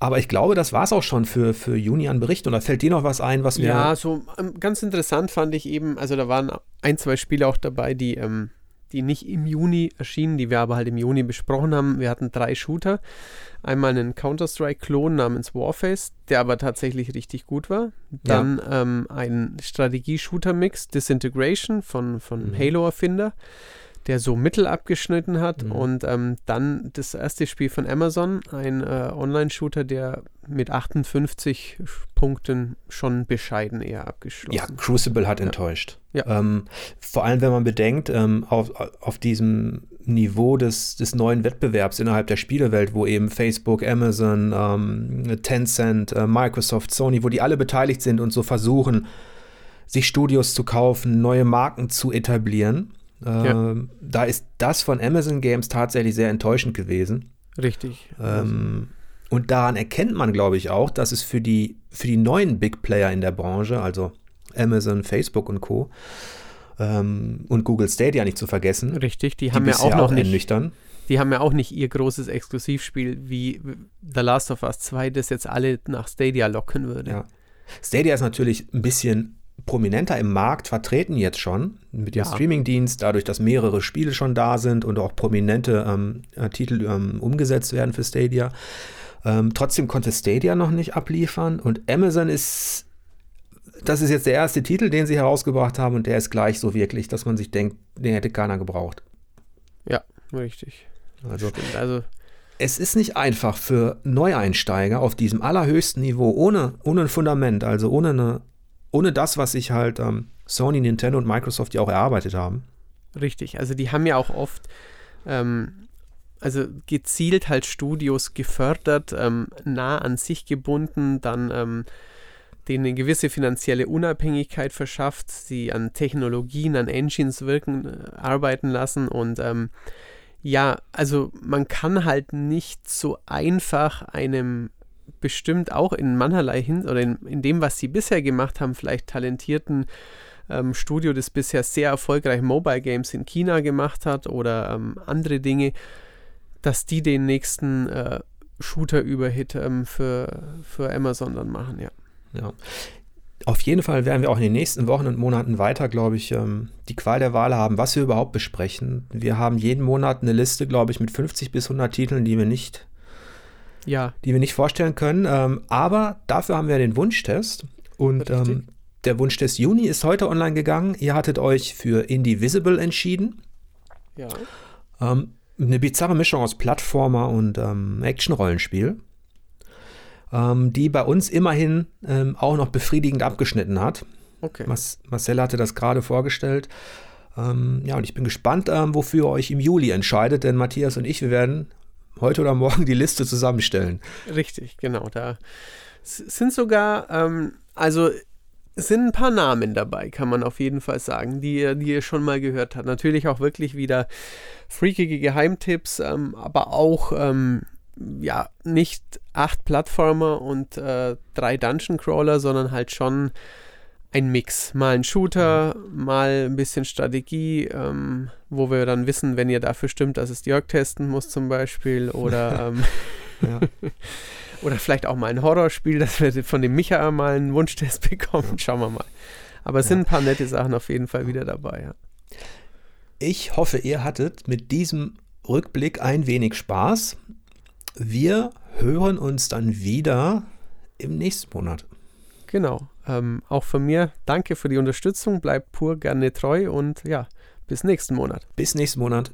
Aber ich glaube, das war es auch schon für, für Juni an Berichten. Oder fällt dir noch was ein, was mir. Ja, so ähm, ganz interessant fand ich eben, also da waren ein, zwei Spiele auch dabei, die ähm, die nicht im Juni erschienen, die wir aber halt im Juni besprochen haben. Wir hatten drei Shooter. Einmal einen Counter-Strike-Klon namens Warface, der aber tatsächlich richtig gut war. Dann ja. ähm, ein Strategie-Shooter-Mix, Disintegration von, von mhm. Halo-Erfinder der so mittel abgeschnitten hat. Mhm. Und ähm, dann das erste Spiel von Amazon, ein äh, Online-Shooter, der mit 58 Punkten schon bescheiden eher abgeschlossen. Ja, Crucible hat ja. enttäuscht. Ja. Ähm, vor allem, wenn man bedenkt, ähm, auf, auf diesem Niveau des, des neuen Wettbewerbs innerhalb der Spielewelt, wo eben Facebook, Amazon, ähm, Tencent, äh, Microsoft, Sony, wo die alle beteiligt sind und so versuchen, sich Studios zu kaufen, neue Marken zu etablieren ja. Ähm, da ist das von Amazon Games tatsächlich sehr enttäuschend gewesen. Richtig. Ähm, und daran erkennt man, glaube ich, auch, dass es für die, für die neuen Big Player in der Branche, also Amazon, Facebook und Co. Ähm, und Google Stadia nicht zu vergessen. Richtig, die haben die ja auch noch nicht. Nüchtern. Die haben ja auch nicht ihr großes Exklusivspiel wie The Last of Us 2, das jetzt alle nach Stadia locken würde. Ja. Stadia ist natürlich ein bisschen prominenter im Markt vertreten jetzt schon mit dem ja. Streamingdienst, dadurch, dass mehrere Spiele schon da sind und auch prominente ähm, äh, Titel ähm, umgesetzt werden für Stadia. Ähm, trotzdem konnte Stadia noch nicht abliefern und Amazon ist, das ist jetzt der erste Titel, den sie herausgebracht haben und der ist gleich so wirklich, dass man sich denkt, den hätte keiner gebraucht. Ja, richtig. Also, also es ist nicht einfach für Neueinsteiger auf diesem allerhöchsten Niveau, ohne, ohne ein Fundament, also ohne eine ohne das, was sich halt ähm, Sony, Nintendo und Microsoft ja auch erarbeitet haben. Richtig, also die haben ja auch oft ähm, also gezielt halt Studios gefördert, ähm, nah an sich gebunden, dann ähm, denen eine gewisse finanzielle Unabhängigkeit verschafft, sie an Technologien, an Engines wirken, äh, arbeiten lassen und ähm, ja, also man kann halt nicht so einfach einem bestimmt auch in mancherlei hin oder in, in dem, was sie bisher gemacht haben, vielleicht talentierten ähm, Studio, das bisher sehr erfolgreich Mobile Games in China gemacht hat oder ähm, andere Dinge, dass die den nächsten äh, Shooter-Überhit ähm, für, für Amazon dann machen, ja. Ja. Auf jeden Fall werden wir auch in den nächsten Wochen und Monaten weiter, glaube ich, ähm, die Qual der Wahl haben, was wir überhaupt besprechen. Wir haben jeden Monat eine Liste, glaube ich, mit 50 bis 100 Titeln, die wir nicht ja. die wir nicht vorstellen können. Ähm, aber dafür haben wir den Wunschtest. Und ähm, der Wunschtest Juni ist heute online gegangen. Ihr hattet euch für Indivisible entschieden. Ja. Ähm, eine bizarre Mischung aus Plattformer und ähm, Action-Rollenspiel, ähm, die bei uns immerhin ähm, auch noch befriedigend abgeschnitten hat. Okay. Mas Marcel hatte das gerade vorgestellt. Ähm, ja, und ich bin gespannt, ähm, wofür ihr euch im Juli entscheidet, denn Matthias und ich, wir werden heute oder morgen die Liste zusammenstellen. Richtig, genau. Da sind sogar, ähm, also sind ein paar Namen dabei, kann man auf jeden Fall sagen, die, die ihr schon mal gehört habt. Natürlich auch wirklich wieder freakige Geheimtipps, ähm, aber auch ähm, ja nicht acht Plattformer und äh, drei Dungeon Crawler, sondern halt schon ein Mix. Mal ein Shooter, mal ein bisschen Strategie, ähm, wo wir dann wissen, wenn ihr dafür stimmt, dass es Jörg testen muss zum Beispiel. Oder, ähm, oder vielleicht auch mal ein Horrorspiel, dass wir von dem Micha mal einen Wunschtest bekommen. Schauen wir mal. Aber es sind ein paar nette Sachen auf jeden Fall wieder dabei. Ja. Ich hoffe, ihr hattet mit diesem Rückblick ein wenig Spaß. Wir hören uns dann wieder im nächsten Monat. Genau. Ähm, auch von mir danke für die Unterstützung. Bleibt pur gerne treu und ja, bis nächsten Monat. Bis nächsten Monat.